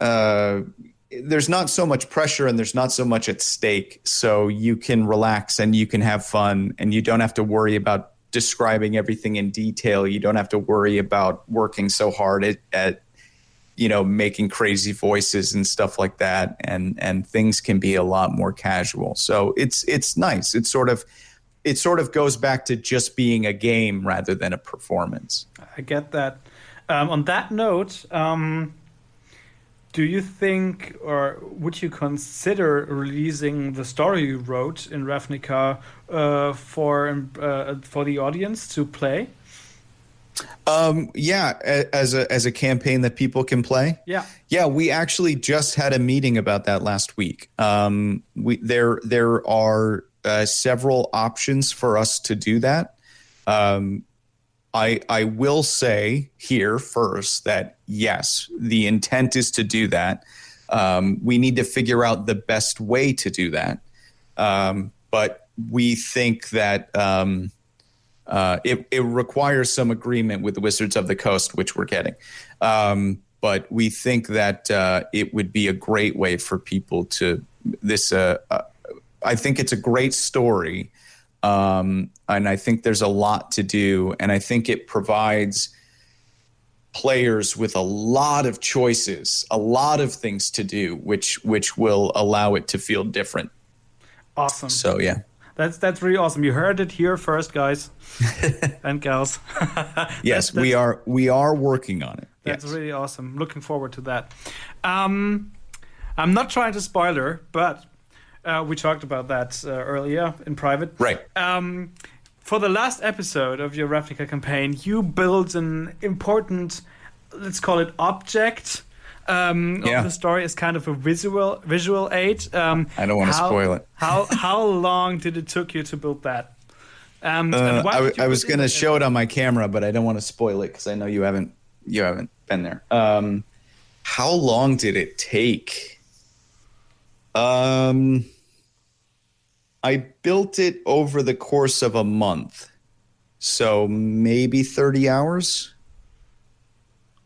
uh, there's not so much pressure and there's not so much at stake. So you can relax and you can have fun and you don't have to worry about describing everything in detail. You don't have to worry about working so hard at, at you know making crazy voices and stuff like that and and things can be a lot more casual so it's it's nice it's sort of it sort of goes back to just being a game rather than a performance I get that. Um, on that note, um, do you think, or would you consider releasing the story you wrote in Ravnica uh, for uh, for the audience to play? Um, yeah, as a as a campaign that people can play. Yeah. Yeah, we actually just had a meeting about that last week. Um, we there there are uh, several options for us to do that. Um, I I will say here first that yes, the intent is to do that. Um, we need to figure out the best way to do that. Um, but we think that um, uh, it, it requires some agreement with the Wizards of the Coast, which we're getting. Um, but we think that uh, it would be a great way for people to this. Uh, uh, I think it's a great story, um, and I think there's a lot to do, and I think it provides players with a lot of choices, a lot of things to do, which which will allow it to feel different. Awesome. So yeah. That's that's really awesome. You heard it here first, guys and gals. Yes, That's- we are we are working on it. That's yes. really awesome. Looking forward to that. Um, I'm not trying to spoiler, but uh, we talked about that uh, earlier in private. Right. Um, for the last episode of your Ravnica campaign, you built an important, let's call it object. Um, Yeah. of the story as kind of a visual visual aid. Um, I don't wanna how- spoil it. how how long did it took you to build that? Um, Uh, I, I was going to show it on my camera, but I don't want to spoil it because I know you haven't you haven't been there. Um, how long did it take? Um, I built it over the course of a month, so maybe thirty hours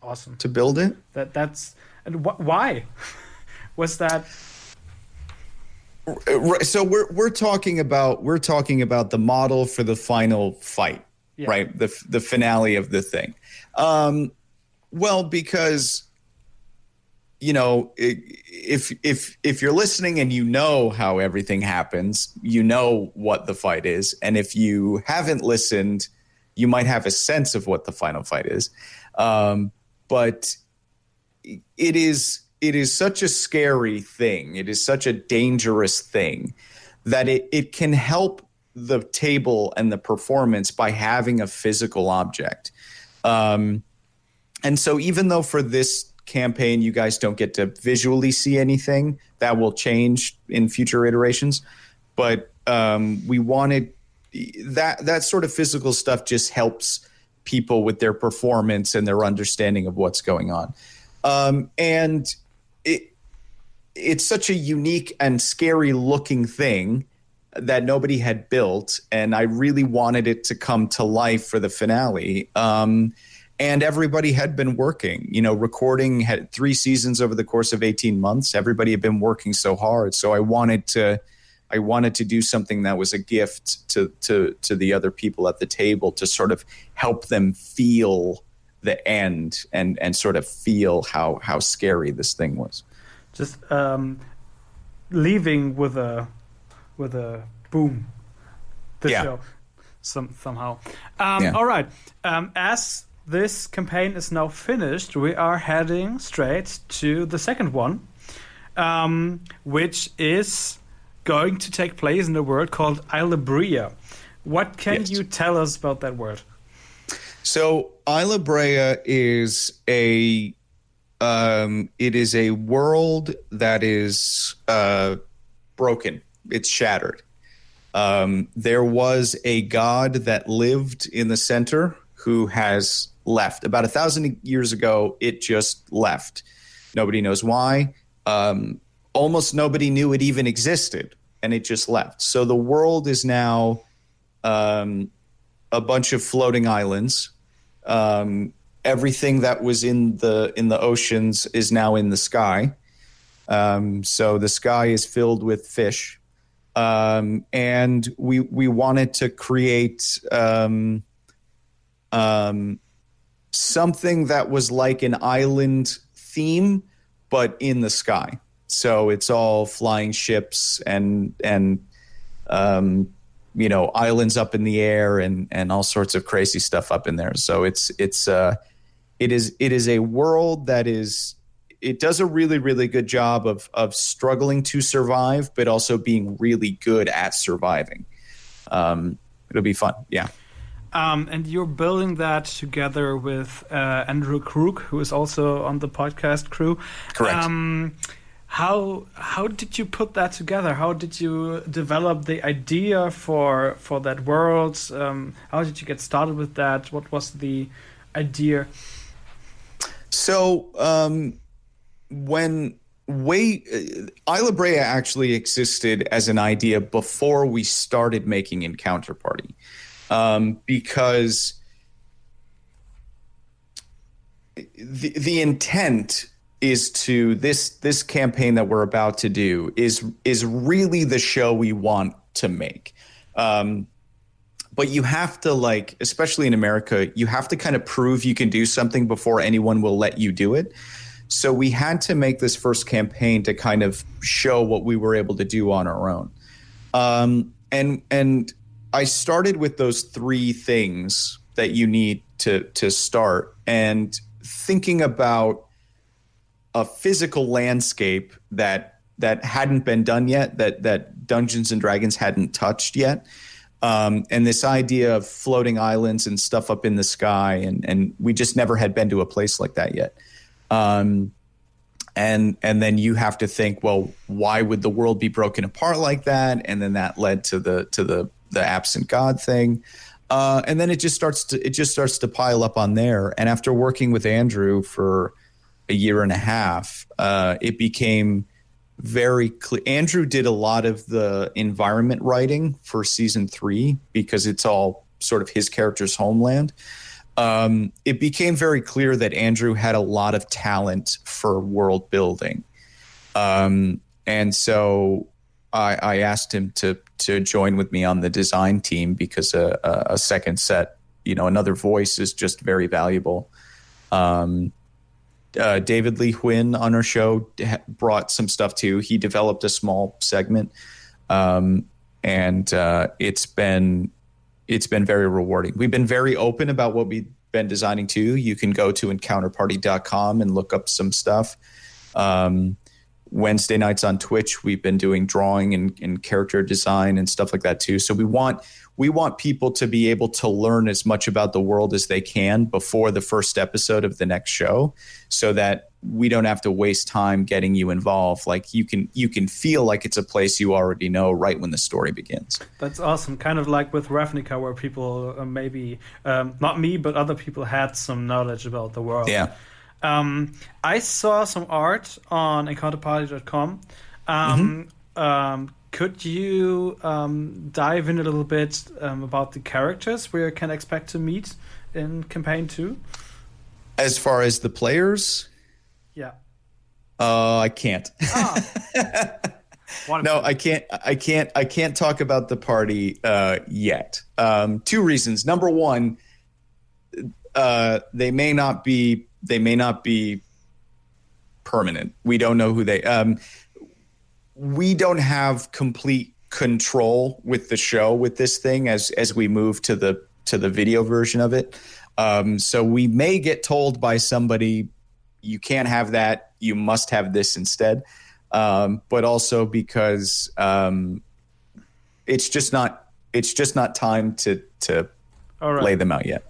Awesome. to build it. That that's and wh- why was that? Right, so we're we're talking about we're talking about the model for the final fight Yeah. right the the finale of the thing um well because you know if if if you're listening and you know how everything happens you know what the fight is. And if you haven't listened you might have a sense of what the final fight is. Um but it is it is such a scary thing. It is such a dangerous thing that it, it can help the table and the performance by having a physical object. Um, and so even though for this campaign you guys don't get to visually see anything. That will change in future iterations. But um, we wanted that that sort of physical stuff just helps people with their performance and their understanding of what's going on. Um, and it it's such a unique and scary looking thing that nobody had built and i really wanted it to come to life for the finale. Um, and everybody had been working you know recording had three seasons over the course of 18 months everybody had been working so hard so i wanted to i wanted to do something that was a gift to to to the other people at the table to sort of help them feel the end and and sort of feel how how scary this thing was Just um, leaving with a with a boom. The Yeah. show some somehow. Um, Yeah. All right. Um, as this campaign is now finished, we are heading straight to the second one, um, which is going to take place in a world called Islabréa. What can Yes. you tell us about that world? So Islabréa is a um, it is a world that is uh, broken. It's shattered. Um, there was a god that lived in the center who has left. About a thousand years ago, it just left. Nobody knows why. Um, almost nobody knew it even existed, and it just left. So the world is now um, a bunch of floating islands. Um, everything that was in the in the oceans is now in the sky. Um, so the sky is filled with fish, um, and we we wanted to create um, um, something that was like an island theme, but in the sky. So it's all flying ships and and um, you know islands up in the air and and all sorts of crazy stuff up in there. So it's it's uh, it is it is a world that is it does a really really good job of of struggling to survive, but also being really good at surviving. Um, it'll be fun. Yeah. Um, and you're building that together with uh, Andrew Krug, who is also on the podcast crew. Correct. Um, how how did you put that together? How did you develop the idea for for that world? Um, how did you get started with that? What was the idea? So um, when way uh, Islabréa actually existed as an idea before we started making Encounter Party, um, because the the intent is to this this campaign that we're about to do is is really the show we want to make. Um, but you have to like especially in america you have to kind of prove you can do something before anyone will let you do it so we had to make this first campaign to kind of show what we were able to do on our own um, and and i started with those three things that you need to to start and thinking about a physical landscape that that hadn't been done yet that that dungeons and dragons hadn't touched yet um, and this idea of floating islands and stuff up in the sky, and and we just never had been to a place like that yet. Um, and and then you have to think, well, why would the world be broken apart like that? And then that led to the to the the absent God thing. Uh, and then it just starts to it just starts to pile up on there. And after working with Andrew for a year and a half, uh, it became very clear. Andrew did a lot of the environment writing for season three because it's all sort of his character's homeland. Um, it became very clear that Andrew had a lot of talent for world building. Um, and so I, I, asked him to to join with me on the design team because a, a second set, you know, another voice is just very valuable. Um, uh, David Lee Huynh on our show brought some stuff too. He developed a small segment, um, and uh, it's been it's been very rewarding. We've been very open about what we've been designing too. You can go to encounterparty.com and look up some stuff. Um, Wednesday nights on Twitch, we've been doing drawing and, and character design and stuff like that too. So we want we want people to be able to learn as much about the world as they can before the first episode of the next show so that we don't have to waste time getting you involved. Like you can you can feel like it's a place you already know right when the story begins. That's awesome. Kind of like with ravnica where people uh, maybe um, not me but other people had some knowledge about the world. Yeah um, i saw some art on encounterparty.com um, mm-hmm. um, could you um, dive in a little bit um, about the characters we can expect to meet in campaign two? As far as the players, yeah. Uh, I can't. Ah. no, I can't. I can't. I can't talk about the party uh, yet. Um, two reasons. Number one, uh, they may not be. They may not be permanent. We don't know who they. Um, we don't have complete control with the show with this thing as as we move to the to the video version of it. Um, so we may get told by somebody, you can't have that. You must have this instead. Um, but also because um, it's just not it's just not time to to lay them out yet.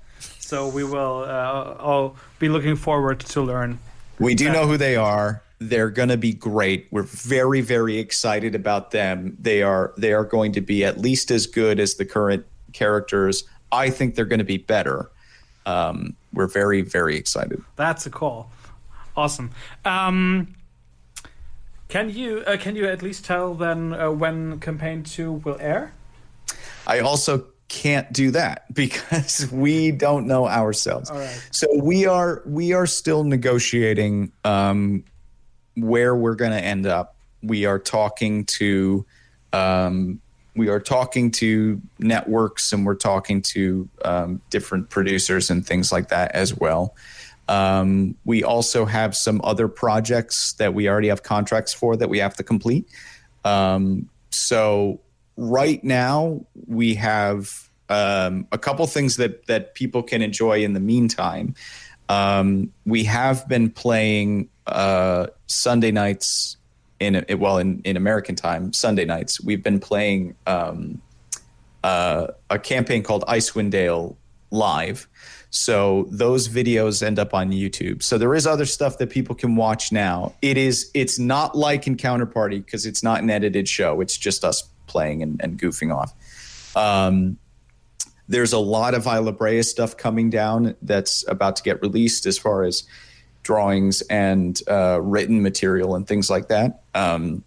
So we will uh, all be looking forward to learn. We do know who they are. They're going to be great. We're very very excited about them. They are they are going to be at least as good as the current characters. I think they're going to be better. Um, we're very very excited. That's a call. Awesome. Um, can you uh, can you at least tell then uh, when campaign two will air? I also can't do that because we don't know ourselves. So we are we are still negotiating um, where we're going to end up. We are talking to um, we are talking to networks and we're talking to um, different producers and things like that as well. Um, we also have some other projects that we already have contracts for that we have to complete. Um, so right now we have um, a couple things that that people can enjoy in the meantime. Um, we have been playing uh, Sunday nights in well in, in American time Sunday nights. We've been playing um, uh, a campaign called Icewind Dale live. So those videos end up on YouTube. So there is other stuff that people can watch now. It is it's not like Encounter Party because it's not an edited show. It's just us playing and, and goofing off. Um, there's a lot of Islabréa stuff coming down that's about to get released as far as drawings and uh, written material and things like that. Um,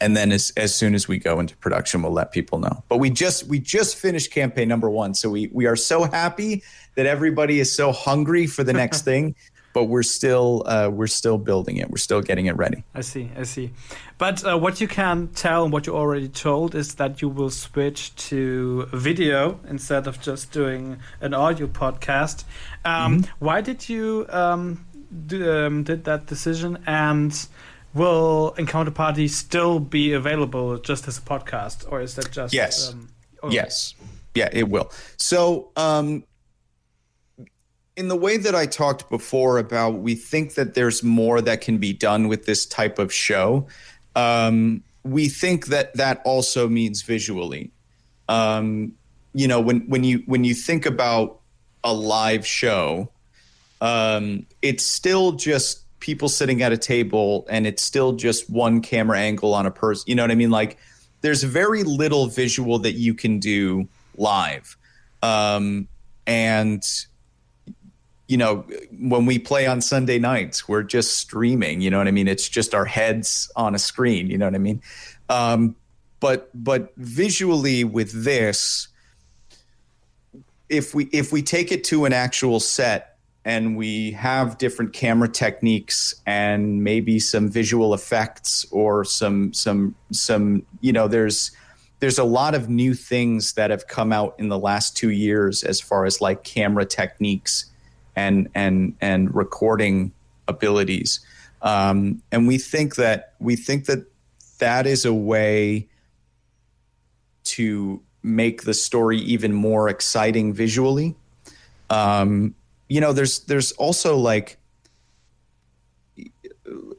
and then as, as soon as we go into production, we'll let people know. But we just we just finished campaign number one, so we we are so happy that everybody is so hungry for the next thing. But we're still uh, we're still building it. We're still getting it ready. I see, I see. But uh, what you can tell and what you already told is that you will switch to video instead of just doing an audio podcast. Um, mm-hmm. Why did you um, do, um, did that decision and? will Encounter Party still be available just as a podcast, or is that just yes, um, oh. yes, yeah, it will. So, um, in the way that I talked before about, we think that there's more that can be done with this type of show. Um, we think that that also means visually. Um, you know, when when you when you think about a live show, um, it's still just people sitting at a table and it's still just one camera angle on a person. You know what I mean? Like there's very little visual that you can do live. Um, and you know, when we play on Sunday nights, we're just streaming. You know what I mean? It's just our heads on a screen. You know what I mean? Um, but but visually with this, if we if we take it to an actual set, and we have different camera techniques and maybe some visual effects or some some some you know there's there's a lot of new things that have come out in the last 2 years as far as like camera techniques and and and recording abilities. Um, and we think that we think that that is a way to make the story even more exciting visually. Um, you know, there's there's also like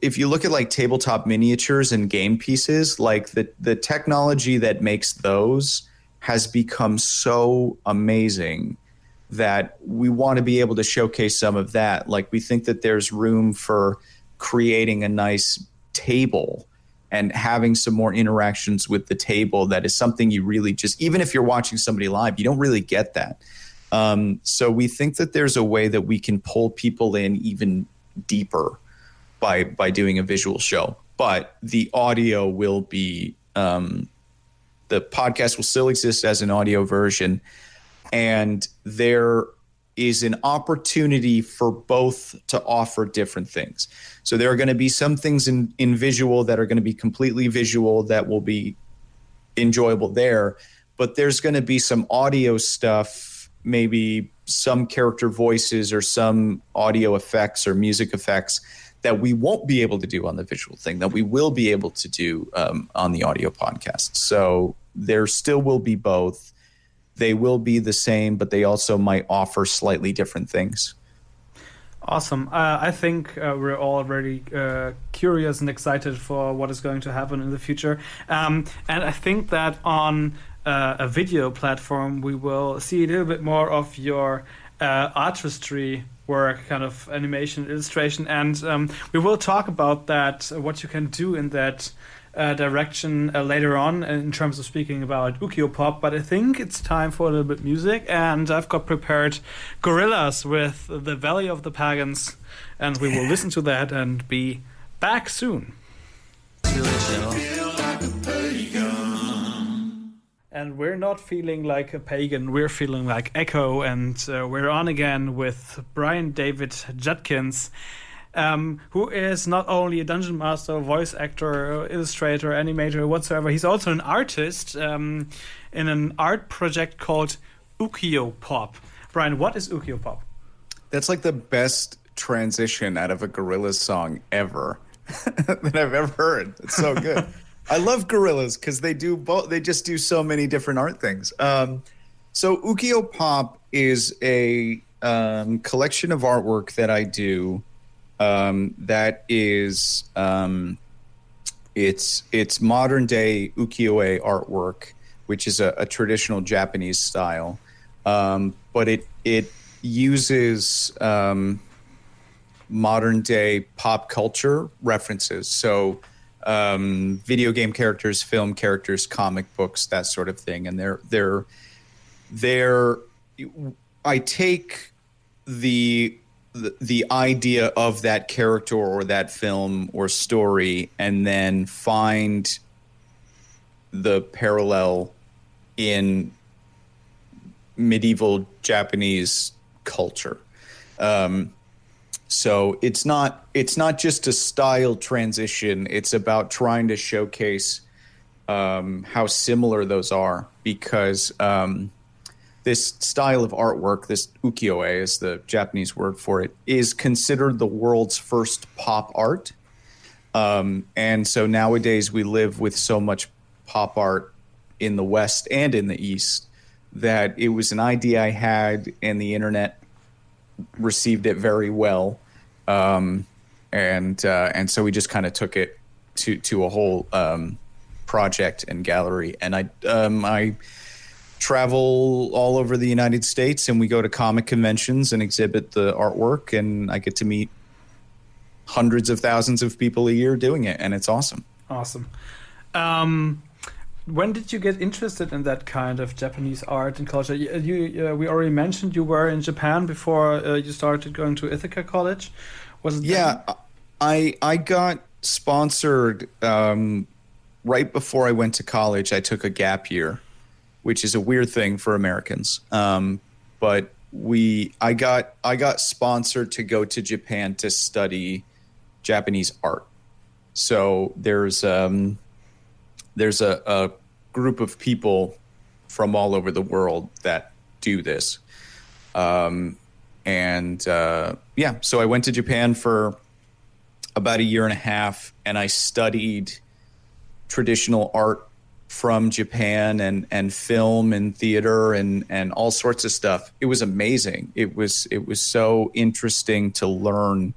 if you look at like tabletop miniatures and game pieces, like the the technology that makes those has become so amazing that we want to be able to showcase some of that. Like we think that there's room for creating a nice table and having some more interactions with the table that is something you really just even if you're watching somebody live, you don't really get that. Um, so we think that there's a way that we can pull people in even deeper by by doing a visual show. But the audio will be um, the podcast will still exist as an audio version, and there is an opportunity for both to offer different things. So there are going to be some things in in visual that are going to be completely visual that will be enjoyable there, but there's going to be some audio stuff maybe some character voices or some audio effects or music effects that we won't be able to do on the visual thing that we will be able to do um, on the audio podcast so there still will be both they will be the same but they also might offer slightly different things Awesome. Uh, I think uh, we're all very uh, curious and excited for what is going to happen in the future. Um, and I think that on uh, a video platform, we will see a little bit more of your uh, artistry work, kind of animation, illustration, and um, we will talk about that, what you can do in that uh, direction uh, later on in terms of speaking about ukiyo pop. But I think it's time for a little bit music, and I've got prepared Gorillaz with the Valley of the Pagans, and we will listen to that and be back soon and we're not feeling like a pagan. We're feeling like Echo, and uh, we're on again with Brian David Judkins, um, who is not only a dungeon master, voice actor, illustrator, animator, whatsoever. He's also an artist um, in an art project called Ukiyo Pop. Brian, what is Ukiyo Pop? That's like the best transition out of a Gorillaz song ever that I've ever heard. It's so good. I love Gorillaz because they do both. They just do so many different art things. Um, so Ukiyo Pop is a um, collection of artwork that I do. Um, that is, um, it's it's modern day ukiyo-e artwork, which is a, a traditional Japanese style, um, but it it uses um, modern day pop culture references. So, um, video game characters, film characters, comic books, that sort of thing. And they're they're they're. I take the the, idea of that character or that film or story and then find the parallel in medieval Japanese culture. Um, so it's not it's not just a style transition. It's about trying to showcase um, how similar those are because um, this style of artwork, this ukiyo-e is the Japanese word for it, is considered the world's first pop art. Um, and so nowadays we live with so much pop art in the West and in the East that it was an idea I had, and the internet received it very well, um, and uh, and so we just kind of took it to to a whole um, project and gallery, and I um, I travel all over the United States, and we go to comic conventions and exhibit the artwork, and I get to meet hundreds of thousands of people a year doing it, and it's awesome. Awesome. Um, when did you get interested in that kind of Japanese art and culture? You, you uh, we already mentioned you were in Japan before uh, you started going to Ithaca College. Was it? Yeah, then? I I got sponsored um, right before I went to college. I took a gap year, which is a weird thing for Americans. Um, but we I got I got sponsored to go to Japan to study Japanese art. So there's um, there's a, a group of people from all over the world that do this. Um, and uh, yeah, so I went to Japan for about a year and a half, and I studied traditional art from Japan and and film and theater and and all sorts of stuff. It was amazing. It was it was so interesting to learn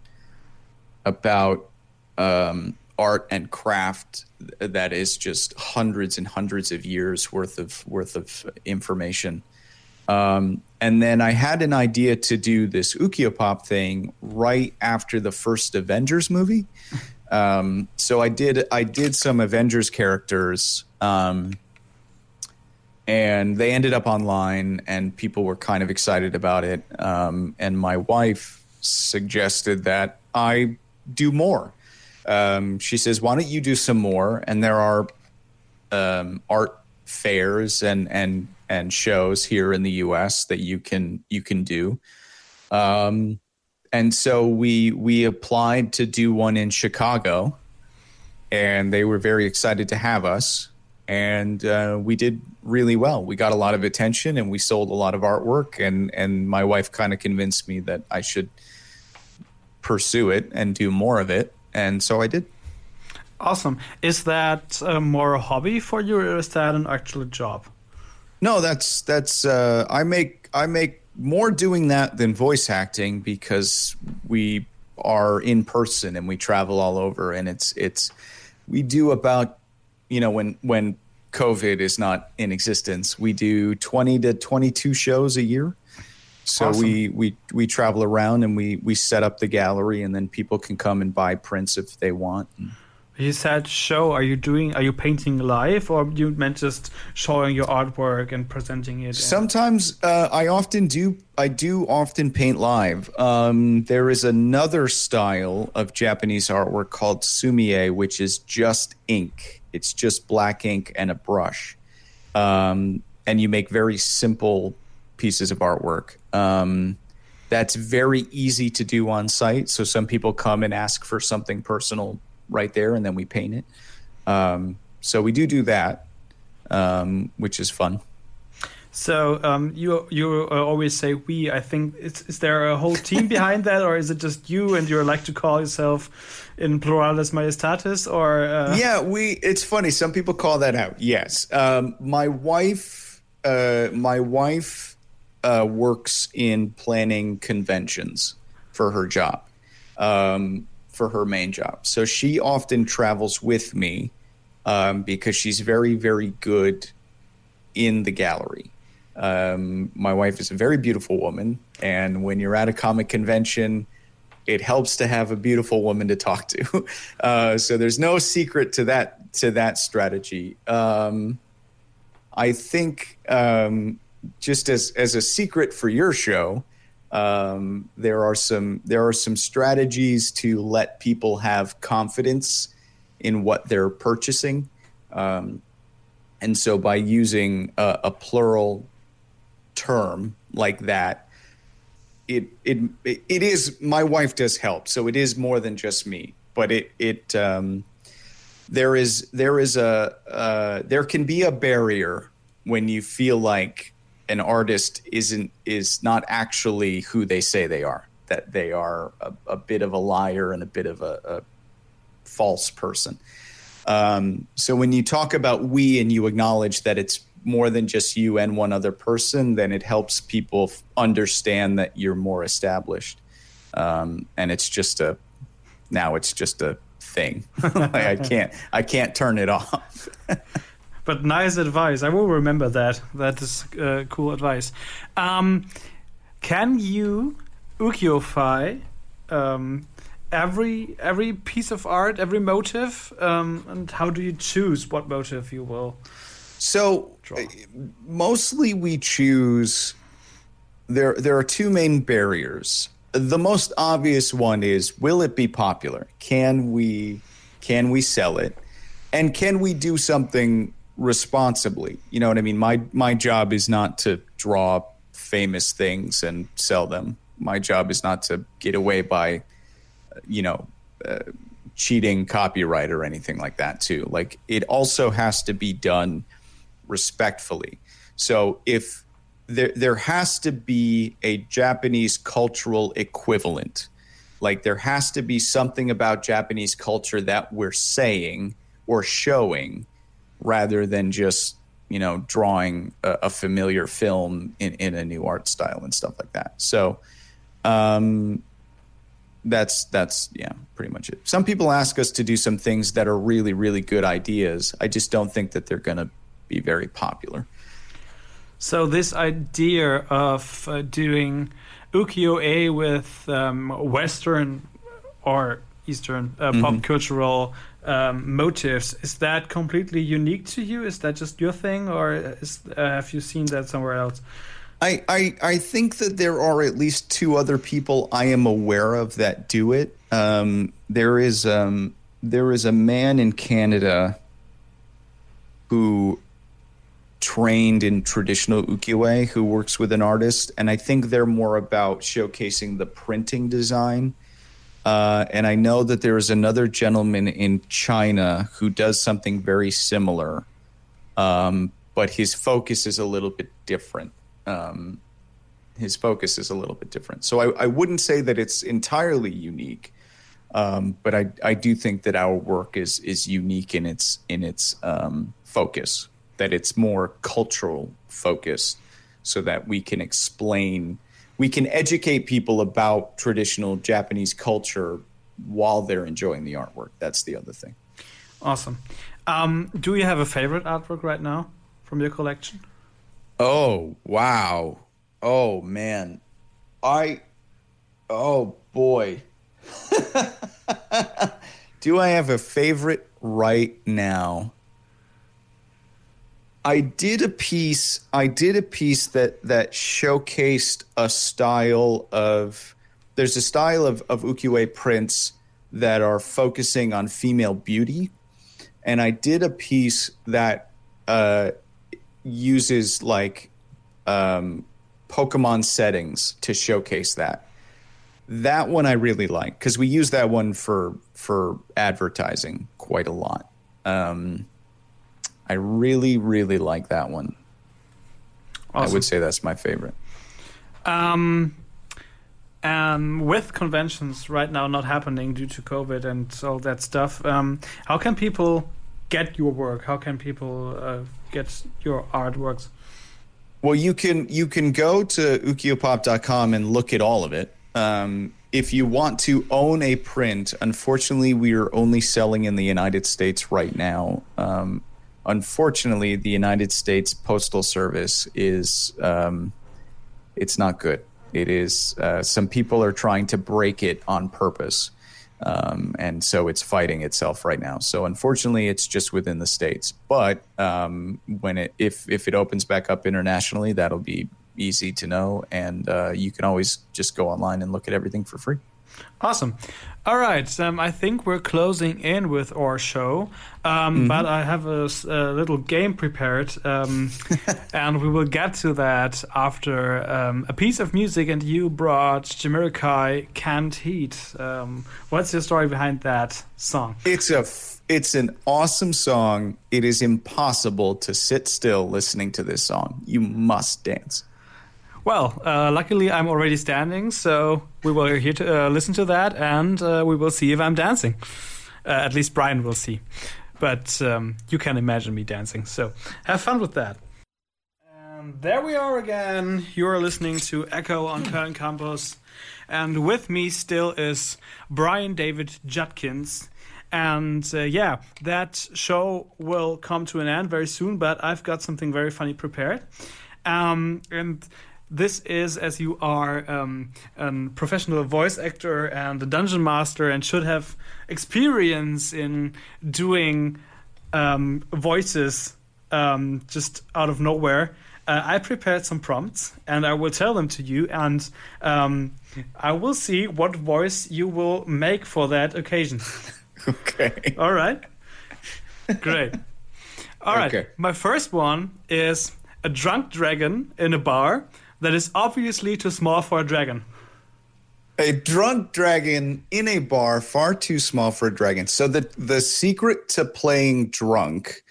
about um, art and craft that is just hundreds and hundreds of years worth of worth of information. Um, and then I had an idea to do this ukiyo pop thing right after the first Avengers movie. Um, so I did I did some Avengers characters, um, and they ended up online, and people were kind of excited about it. Um, and my wife suggested that I do more um, she says, "Why don't you do some more?" And there are um, art fairs and and and shows here in the U.S. that you can you can do. Um, and so we we applied to do one in Chicago, and they were very excited to have us. And uh, we did really well. We got a lot of attention, and we sold a lot of artwork. and And my wife kind of convinced me that I should pursue it and do more of it and so I did. Awesome. Is that uh, more a hobby for you, or is that an actual job? No, that's that's. Uh, I make I make more doing that than voice acting because we are in person and we travel all over, and it's it's we do about you know when when COVID is not in existence, we do twenty to twenty two shows a year. So awesome. we, we we travel around and we we set up the gallery and then people can come and buy prints if they want. You said show. Are you doing? Are you painting live, or you meant just showing your artwork and presenting it? Sometimes uh, I often do. I do often paint live. Um, there is another style of Japanese artwork called sumi-e, which is just ink. It's just black ink and a brush, um, and you make very simple pieces of artwork. Um, that's very easy to do on site. So some people come and ask for something personal right there, and then we paint it. Um, so we do do that, um, which is fun. So um, you you uh, always say we. I think is is there a whole team behind that, or is it just you and you like to call yourself in pluralis majestatis? Or uh... yeah, we. It's funny. Some people call that out. Yes, um, my wife. Uh, my wife uh, works in planning conventions for her job, um, for her main job. So she often travels with me um, because she's very, very good in the gallery. Um, my wife is a very beautiful woman, and when you're at a comic convention, it helps to have a beautiful woman to talk to. Uh, so there's no secret to that to that strategy. Um, I think um, just as as a secret for your show, um, there are some there are some strategies to let people have confidence in what they're purchasing. Um, and so by using a, a plural term like that, it, it it is my wife does help. So it is more than just me, but it it um, there is there is a uh, there can be a barrier when you feel like an artist isn't is not actually who they say they are. That they are a, a bit of a liar and a bit of a, a false person. Um, so when you talk about we and you acknowledge that it's more than just you and one other person, then it helps people f- understand that you're more established. Um, and it's just a now it's just a thing. like I can't I can't turn it off. but nice advice. I will remember that. That is uh, cool advice. Um, can you ukiyo-fy um, every every piece of art, every motive, um, and how do you choose what motive you will? So draw? mostly we choose. There there are two main barriers. The most obvious one is will it be popular? Can we can we sell it? And can we do something responsibly? You know what I mean? My my job is not to draw famous things and sell them. My job is not to get away by you know, uh, cheating copyright or anything like that too. Like it also has to be done respectfully. So if there there has to be a Japanese cultural equivalent, like there has to be something about Japanese culture that we're saying or showing rather than just you know drawing a, a familiar film in, in a new art style and stuff like that. So um, that's that's yeah pretty much it. Some people ask us to do some things that are really really good ideas. I just don't think that they're going to be very popular. So this idea of uh, doing ukiyo-e with um, western or eastern uh, mm-hmm. pop cultural um, motives is that completely unique to you is that just your thing or is, uh, have you seen that somewhere else I, I I think that there are at least two other people I am aware of that do it. Um, there is um, there is a man in Canada who trained in traditional ukiyo-e who works with an artist, and I think they're more about showcasing the printing design. Uh, and I know that there is another gentleman in China who does something very similar, um, but his focus is a little bit different um, his focus is a little bit different. So I, I wouldn't say that it's entirely unique, um, but I, I do think that our work is is unique in its in its um, focus. That it's more cultural focused, so that we can explain, we can educate people about traditional Japanese culture while they're enjoying the artwork. That's the other thing. Awesome. Um, do you have a favorite artwork right now from your collection? Oh, wow. Oh, man. I, oh, boy. Do I have a favorite right now? I did a piece. I did a piece that that showcased a style of. There's a style of of ukiyo-e prints that are focusing on female beauty, and I did a piece that uh, uses like um, Pokemon settings to showcase that. That one I really like because we use that one for for advertising quite a lot. Um, I really really like that one. I would say that's my favorite. Um, um, with conventions right now not happening due to COVID and all that stuff, um, how can people get your work? How can people uh, get your artworks? Well, you can you can go to ukiyopop.com and look at all of it. Um, if you want to own a print, unfortunately, we are only selling in the United States right now. Um, unfortunately, the United States Postal Service is um, it's not good. It is uh, some people are trying to break it on purpose, um, and so it's fighting itself right now. So unfortunately, it's just within the states. But um, when it if if it opens back up internationally, that'll be easy to know, and uh, you can always just go online and look at everything for free. Awesome. All right. Um, I think we're closing in with our show, um, but I have a little game prepared, um, and we will get to that after um, a piece of music. And you brought Jamaica Can't Heat. Um, what's your story behind that song? It's a f- it's an awesome song. It is impossible to sit still listening to this song. You must dance. Well, uh, luckily I'm already standing, so we will hear to uh, listen to that, and uh, we will see if I'm dancing. Uh, at least Brian will see, but um, you can imagine me dancing. So have fun with that. And there we are again. You are listening to Echo on Köln Campus, and with me still is Brian David Judkins. And uh, yeah, that show will come to an end very soon, but I've got something very funny prepared. Um, and this is as you are um, a professional voice actor and a dungeon master and should have experience in doing um, voices um, just out of nowhere. Uh, I prepared some prompts and I will tell them to you, and um, I will see what voice you will make for that occasion. Okay. All right. Great. All right. Okay. My first one is a drunk dragon in a bar that is obviously too small for a dragon. A drunk dragon in a bar far too small for a dragon. So the the secret to playing drunk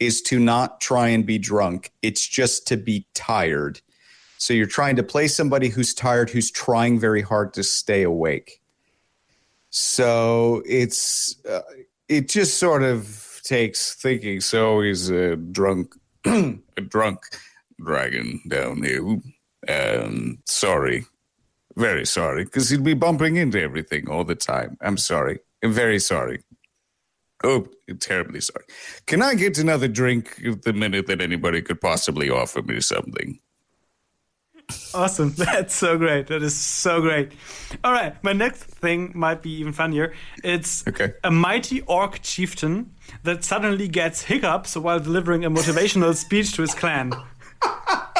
is to not try and be drunk. It's just to be tired. So you're trying to play somebody who's tired, who's trying very hard to stay awake. So it's uh, it just sort of takes thinking. So he's a drunk, a drunk dragon down here. Um, sorry, very sorry, because he'd be bumping into everything all the time. I'm sorry. I'm very sorry. Oh, terribly sorry. Can I get another drink the minute that anybody could possibly offer me something? Awesome. That's so great. That is so great. All right. My next thing might be even funnier. It's Okay. a mighty orc chieftain that suddenly gets hiccups while delivering a motivational speech to his clan.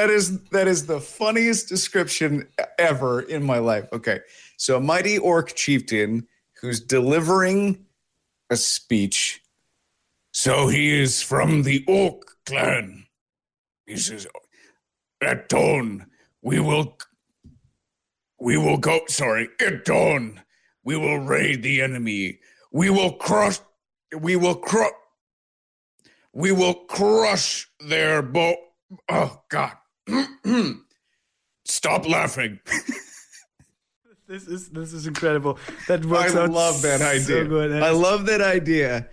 That is that is the funniest description ever in my life. Okay. So a mighty orc chieftain who's delivering a speech. So he is from the Orc clan. He says, At dawn, we will. We will go. Sorry, at dawn, we will raid the enemy. We will crush. We will crush. We will crush their boat." Oh, God. Stop laughing. This is this is incredible. That works I out love that so idea. good. I love that idea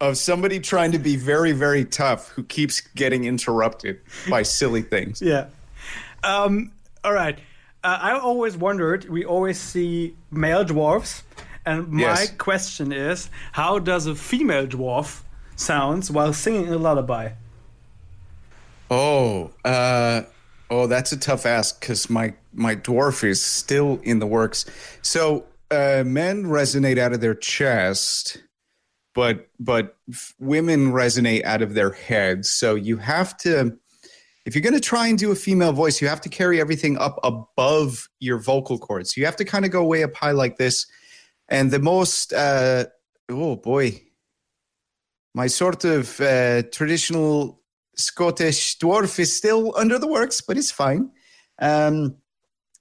of somebody trying to be very, very tough who keeps getting interrupted by silly things. Yeah. Um, all right. Uh, I always wondered. We always see male dwarfs, and my Yes. question is, how does a female dwarf sounds while singing a lullaby? Oh, uh, oh, that's a tough ask because my my dwarf is still in the works. So uh, men resonate out of their chest, but but women resonate out of their heads. So you have to, if you're going to try and do a female voice, you have to carry everything up above your vocal cords. You have to kind of go way up high like this. And the most, uh, oh boy, my sort of uh, traditional Scottish dwarf is still under the works, but it's fine. Um,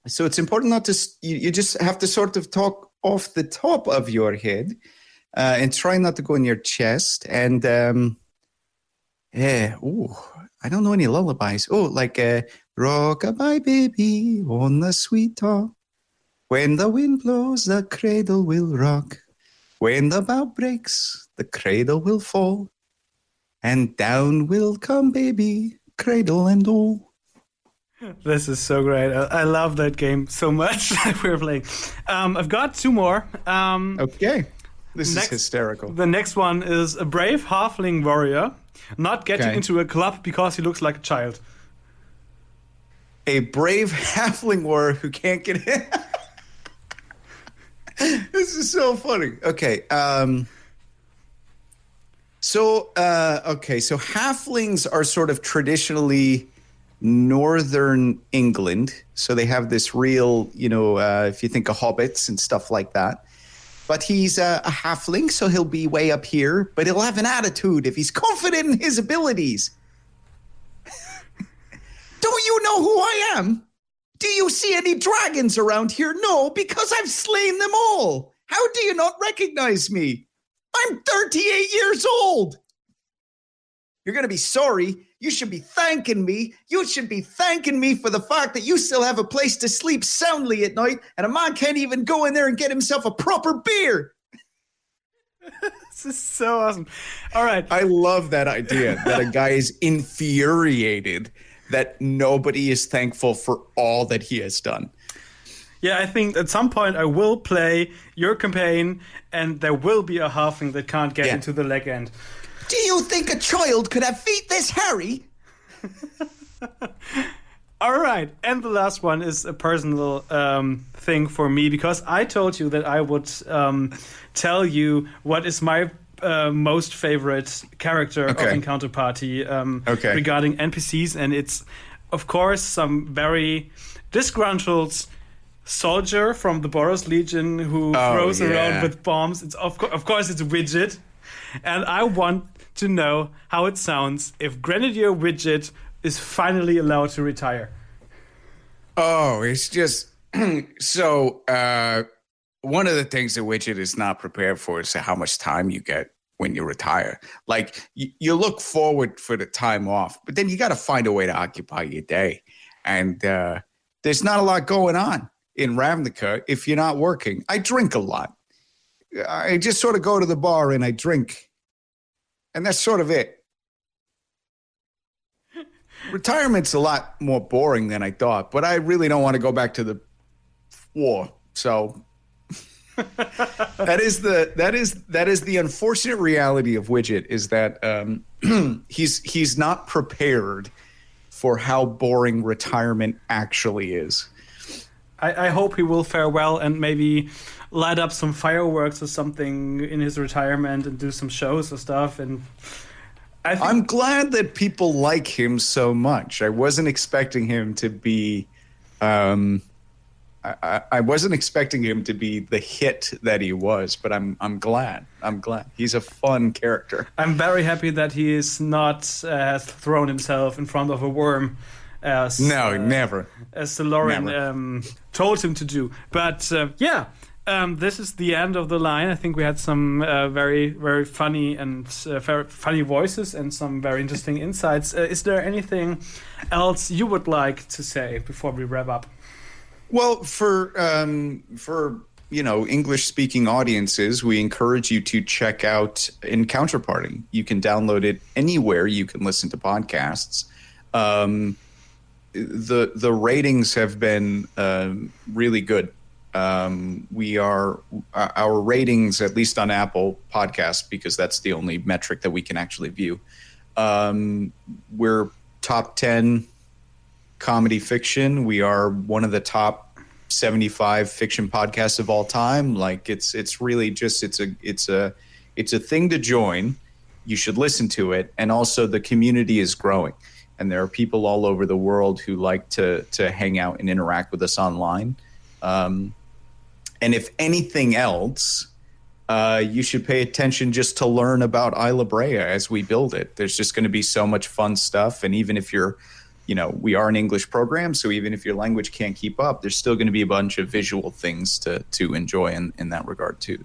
so it's important not to, you, you just have to sort of talk off the top of your head. uh, and try not to go in your chest. And um, yeah, ooh, I don't know any lullabies. Oh, like uh, rockabye baby on the sweet top. When the wind blows, the cradle will rock. When the bough breaks, the cradle will fall. And down will come baby, cradle and all. This is so great. I, I love that game so much that we're playing. Um, I've got two more. Um, Okay. This Next- is hysterical. The next one is a brave halfling warrior not getting Okay. into a club because he looks like a child. a brave halfling warrior who can't get in. this is so funny. Okay. Um, so, uh, okay. So, halflings are sort of traditionally northern England. So, they have this real, you know, uh, if you think of hobbits and stuff like that. But he's a, a halfling, so he'll be way up here, but he'll have an attitude if he's confident in his abilities. Don't you know who I am? Do you see any dragons around here? No, because I've slain them all. How do you not recognize me? I'm 38 years old. You're going to be sorry. You should be thanking me. You should be thanking me for the fact that you still have a place to sleep soundly at night, and a man can't even go in there and get himself a proper beer. This is so awesome. All right. I love that idea that a guy is infuriated that nobody is thankful for all that he has done. Yeah, I think at some point I will play your campaign, and there will be a halfling that can't get Yeah. into the leg end. Do you think a child could have feet this hairy? All right, and the last one is a personal um, thing for me because I told you that I would um, tell you what is my uh, most favorite character of Okay. Encounter Party um, Okay. regarding NPCs, and it's of course some very disgruntled soldier from the Boros Legion who Oh, throws yeah. around with bombs. It's of, co- of course it's Widget, and I want to know how it sounds if Grenadier Widget is finally allowed to retire. Oh, it's just so. Uh, one of the things that Widget is not prepared for is how much time you get when you retire. Like you, you look forward for the time off, but then you got to find a way to occupy your day, and uh, there's not a lot going on in Ravnica if you're not working. I drink a lot. I just sort of go to the bar and I drink, and that's sort of it. Retirement's a lot more boring than I thought, but I really don't want to go back to the war. So that is the that is that is the unfortunate reality of Widget is that um, he's he's not prepared for how boring retirement actually is. I, I hope he will fare well and maybe light up some fireworks or something in his retirement and do some shows or stuff. And I think I'm glad that people like him so much. I wasn't expecting him to be. Um, I, I- wasn't expecting him to be the hit that he was, but I'm I'm glad. I'm glad he's a fun character. I'm very happy that he is not uh, has thrown himself in front of a worm. As, No, uh, never. as the Lauren Never. um, told him to do. But uh, yeah, um, this is the end of the line. I think we had some uh, very, very funny and uh, very funny voices and some very interesting insights. Uh, is there anything else you would like to say before we wrap up? Well, for um, for you know English speaking audiences, we encourage you to check out Encounter Party. You can download it anywhere you can listen to podcasts. Um, the the ratings have been um, really good. Um, we are our- our ratings, at least on Apple Podcasts, because that's the only metric that we can actually view. Um, we're top ten comedy fiction. We are one of the top 75 fiction podcasts of all time. Like it's it's really just it's a it's a it's a thing to join. You should listen to it and also the community is growing. And there are people all over the world who like to to hang out and interact with us online. Um, and if anything else, uh, you should pay attention just to learn about Islabréa as we build it. There's just going to be so much fun stuff. And even if you're, you know, we are an English program, so even if your language can't keep up, there's still going to be a bunch of visual things to to enjoy in, in that regard too.